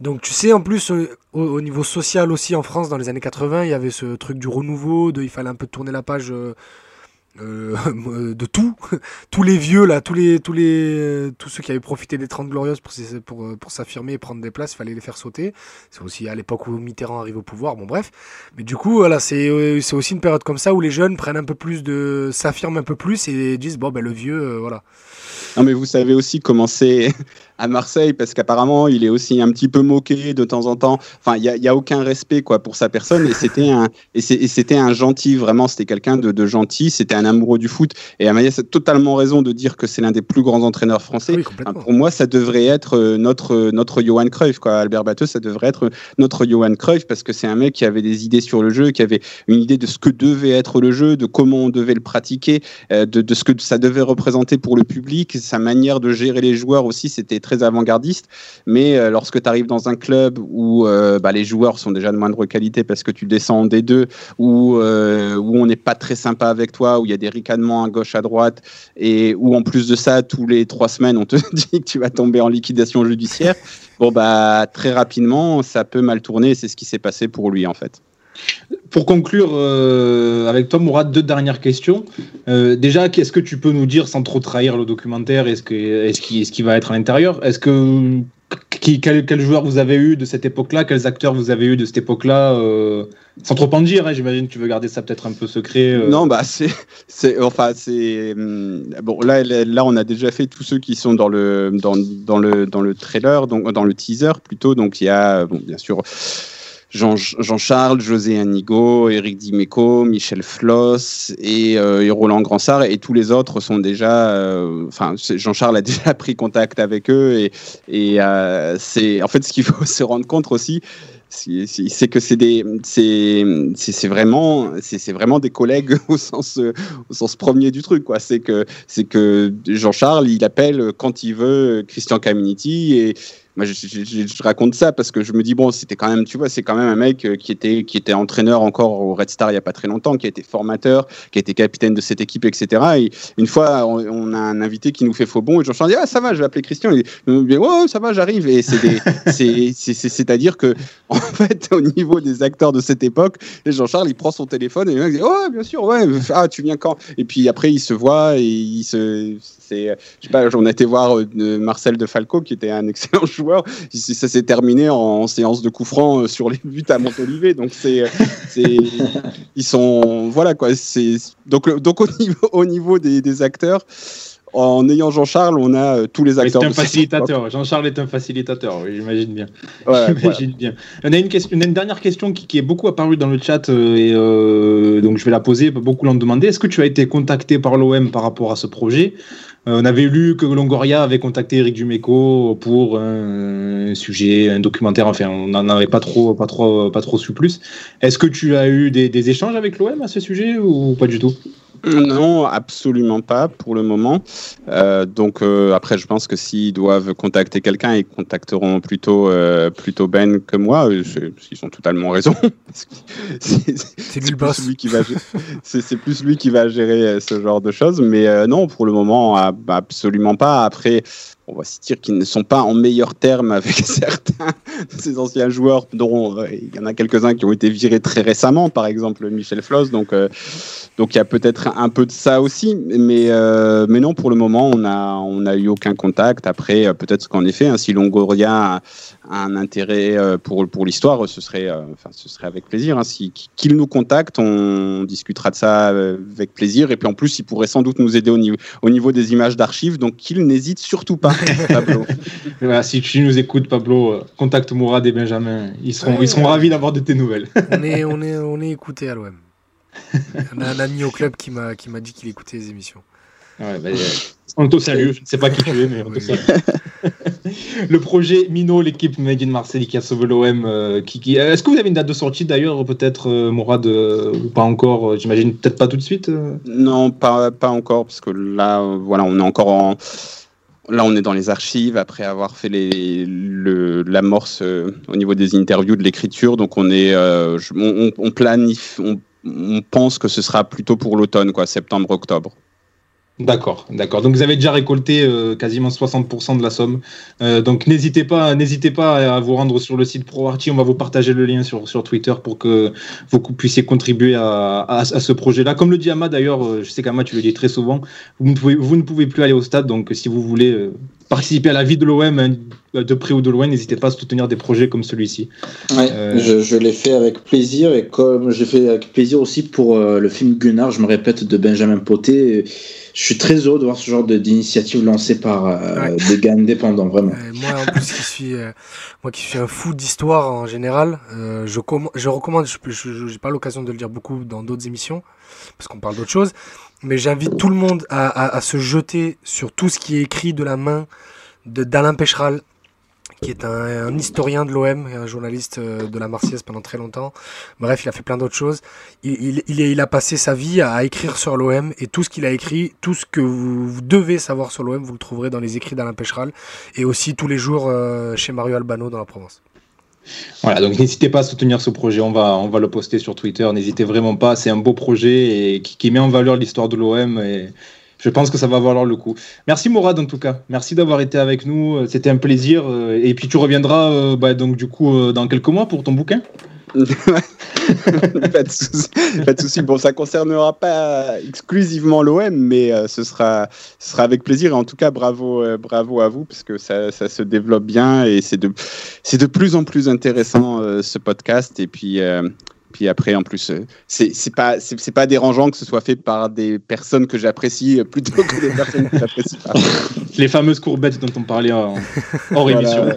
Donc tu sais, en plus, euh, au, au niveau social aussi en France, dans les années 80, il y avait ce truc du renouveau, de, il fallait un peu tourner la page euh, euh, de tout. tous les vieux, là, tous, les, tous, les, tous ceux qui avaient profité des 30 glorieuses pour, pour, euh, pour s'affirmer et prendre des places, fallait les faire sauter. C'est aussi à l'époque où Mitterrand arrive au pouvoir, bon bref. Mais du coup, voilà, c'est euh, c'est aussi une période comme ça où les jeunes prennent un peu plus de... s'affirment un peu plus et disent, bon, ben le vieux, euh, voilà. Non, mais vous savez aussi comment c'est à Marseille, parce qu'apparemment, il est aussi un petit peu moqué de temps en temps. Enfin, il n'y a, il y a aucun respect quoi, pour sa personne. Et c'était un, et c'était un gentil, vraiment, c'était quelqu'un de, de gentil, c'était un amoureux du foot. Et Amaïs a totalement raison de dire que c'est l'un des plus grands entraîneurs français. Oui, Enfin, complètement. pour moi, ça devrait être euh, notre, euh, notre Johan Cruyff, quoi. Albert Batteux, ça devrait être notre Johan Cruyff, parce que c'est un mec qui avait des idées sur le jeu, qui avait une idée de ce que devait être le jeu, de comment on devait le pratiquer, euh, de, de ce que ça devait représenter pour le public. Sa manière de gérer les joueurs aussi, c'était très avant-gardiste. Mais euh, lorsque tu arrives dans un club où euh, bah, les joueurs sont déjà de moindre qualité parce que tu descends en D2, où, euh, où on n'est pas très sympa avec toi, où il y a des ricanements à gauche, à droite, et où en plus de ça, tous les trois semaines, on te dit que tu vas tomber en liquidation judiciaire, bon bah très rapidement, ça peut mal tourner. C'est ce qui s'est passé pour lui en fait. Pour conclure euh, avec toi, Mourad, deux dernières questions. Euh, déjà, qu'est-ce que tu peux nous dire sans trop trahir le documentaire Est-ce que est-ce qu'il est-ce qu'il va être à l'intérieur? Est-ce que qui, quel, joueur vous avez eu de cette époque-là? Quels acteurs vous avez eu de cette époque-là? Euh, Sans trop en dire, hein, j'imagine que tu veux garder ça peut-être un peu secret. Non, bah c'est, c'est, enfin c'est, hum, bon là, là, on a déjà fait tous ceux qui sont dans le, dans, dans le, dans le trailer, donc dans le teaser plutôt. Donc il y a, bon, bien sûr. Jean- Jean-Charles, José Anigo, Eric Dimeco, Michel Floss et, euh, Roland Gransart et tous les autres sont déjà, euh, enfin Jean-Charles a déjà pris contact avec eux et, euh, c'est en fait ce qu'il faut se rendre compte aussi, c'est que c'est des, c'est vraiment, c'est vraiment des collègues au sens, au sens premier du truc quoi. C'est que que Jean-Charles il appelle quand il veut Christian Caminiti et moi, je, je- je- je raconte ça parce que je me dis bon, c'était quand même, tu vois, c'est quand même un mec euh, qui était qui était entraîneur encore au Red Star il y a pas très longtemps, qui a été formateur, qui a été capitaine de cette équipe, etc. Et une fois, on, on a un invité qui nous fait faux bon et Jean-Charles dit ah ça va, je vais appeler Christian. Il dit ouais ça va, j'arrive. Et c'est c'est- c'est-à-dire que en fait au niveau des acteurs de cette époque, Jean-Charles il prend son téléphone et mec dit oh bien sûr ouais ah tu viens quand? Et puis après il se voit et il se c'est je sais pas, on a été voir euh, Marcel de Falco qui était un excellent joueur. Ça s'est terminé en, séance de coup franc euh, sur les buts à Montolivet. Donc c'est, euh, c'est, ils sont, voilà quoi. C'est donc au niveau, au niveau des, des acteurs, en ayant Jean-Charles, on a euh, tous les C'est acteurs. un cette facilitateur. Jean-Charles est un facilitateur, oui, j'imagine bien. Ouais. On a une, question, dernière question qui, qui est beaucoup apparue dans le chat euh, et euh, donc je vais la poser. Beaucoup l'ont demandé. Est-ce que tu as été contacté par l'OM par rapport à ce projet? Euh, On avait lu que Longoria avait contacté Eric Dumeco pour un sujet, un documentaire. Enfin, on n'en avait pas trop, pas trop, pas trop su plus. Est-ce que tu as eu des échanges avec l'OM à ce sujet ou pas du tout? Non, absolument pas pour le moment. Euh, donc euh, après, je pense que s'ils doivent contacter quelqu'un, ils contacteront plutôt euh, plutôt Ben que moi. Ils ont totalement raison. C'est- lui le plus boss. lui qui va gé- c'est plus lui qui va gérer ce genre de choses mais non pour le moment absolument pas après on va se dire qu'ils ne sont pas en meilleurs termes avec certains de ces anciens joueurs dont euh, il y en a quelques-uns qui ont été virés très récemment par exemple Michel Floss. Donc euh, donc il y a peut-être un peu de ça aussi. Mais euh, mais non pour le moment on a on a eu aucun contact. Après euh, peut-être qu'en effet hein, si Longoria un intérêt euh, pour pour l'histoire ce serait euh, enfin ce serait avec plaisir hein, si qu'il nous contacte on discutera de ça euh, avec plaisir et puis en plus il pourrait sans doute nous aider au niveau au niveau des images d'archives donc qu'il n'hésite surtout pas Pablo Voilà, Si tu nous écoutes, Pablo, contacte Mourad et Benjamin. Ils seront, Ouais. ils seront ravis d'avoir de tes nouvelles. On est, on est, on est écouté à l'OM. On a un ami au club qui m'a qui m'a dit qu'il écoutait les émissions. Ouais, bah, on te salue. Je ne sais pas qui tu es, mais on te salue. le projet Mino, l'équipe Made in Marseille qui a sauvé l'OM. euh, Est-ce que vous avez une date de sortie d'ailleurs, peut-être, euh, Mourad, euh, pas encore J'imagine peut-être pas tout de suite. Non, pas, encore, parce que là, voilà, on est encore en. Là, on est dans les archives après avoir fait l'amorce au niveau des interviews, de l'écriture. Donc, on est, on, on pense que ce sera plutôt pour l'automne, quoi, septembre-octobre. D'accord, d'accord. Donc vous avez déjà récolté euh, quasiment 60% de la somme. Euh, donc n'hésitez pas, n'hésitez pas à vous rendre sur le site ProArty. On va vous partager le lien sur, sur Twitter pour que vous puissiez contribuer à, à, à ce projet-là. Comme le dit Ama d'ailleurs, euh, je sais qu'Ama tu le dis très souvent, vous ne, pouvez, vous ne pouvez plus aller au stade. Donc si vous voulez euh, participer à la vie de l'OM hein, de près ou de loin, n'hésitez pas à soutenir des projets comme celui-ci. Ouais, je, je l'ai fait avec plaisir et comme j'ai fait avec plaisir aussi pour le film Gunnar, je me répète, de Benjamin Poté. Je suis très heureux de voir ce genre d'initiative lancée par euh, Ouais. des gars indépendants, vraiment. Euh, moi, en plus, qui suis, euh, moi qui suis un fou d'histoire en général, je, je recommande, je n'ai pas l'occasion de le dire beaucoup dans d'autres émissions, parce qu'on parle d'autres choses, mais j'invite tout le monde à, à- à se jeter sur tout ce qui est écrit de la main de d'Alain Pécheral, qui est un, historien de l'OM, et un journaliste euh, de la Marseillaise pendant très longtemps. Bref, il a fait plein d'autres choses. Il, a passé sa vie à, écrire sur l'OM, et tout ce qu'il a écrit, tout ce que vous, vous devez savoir sur l'OM, vous le trouverez dans les écrits d'Alain Pécheral et aussi tous les jours euh, chez Mario Albano dans la Provence. Voilà, donc n'hésitez pas à soutenir ce projet. On va, on va le poster sur Twitter. N'hésitez vraiment pas. C'est un beau projet et qui, qui met en valeur l'histoire de l'OM. Et je pense que ça va valoir le coup. Merci Mourad en tout cas. Merci d'avoir été avec nous. C'était un plaisir. Euh, Et puis tu reviendras euh, bah, donc du coup euh, dans quelques mois pour ton bouquin. pas de souci. Bon, ça concernera pas exclusivement l'OM, mais euh, ce sera, avec plaisir. Et en tout cas, bravo, euh, bravo à vous, parce que ça, se développe bien et c'est de, plus en plus intéressant euh, ce podcast. Et puis. Puis après, en plus, euh, c'est c'est pas c'est c'est pas dérangeant que ce soit fait par des personnes que j'apprécie euh, plutôt que des personnes que j'apprécie pas. Les fameuses courbettes dont on parlait en, hors émission.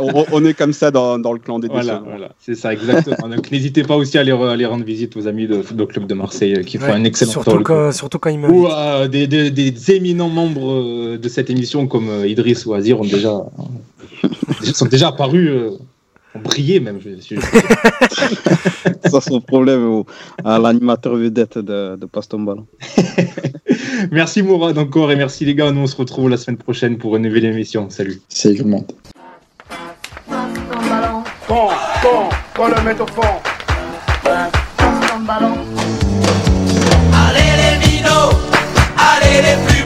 On, on est comme ça dans, dans le clan des Voilà, voilà, c'est ça exactement. Donc n'hésitez pas aussi à aller, aller rendre visite aux amis de Football Club de Marseille euh, qui font Ouais, un excellent surtout, talk. quand, surtout quand il Ou euh, des, des- des éminents membres de cette émission comme Idriss ou Azir ont déjà, sont déjà apparus, euh, ont brillé même. Je, je- Ça, c'est le problème au- à l'animateur vedette de, de Passe ton ballon. merci Mourad encore et merci les gars. Nous on se retrouve la semaine prochaine pour une nouvelle émission. Salut. C'est tout le monde. Le mette au fond. passe ton ballon. Allez les minots, allez les plus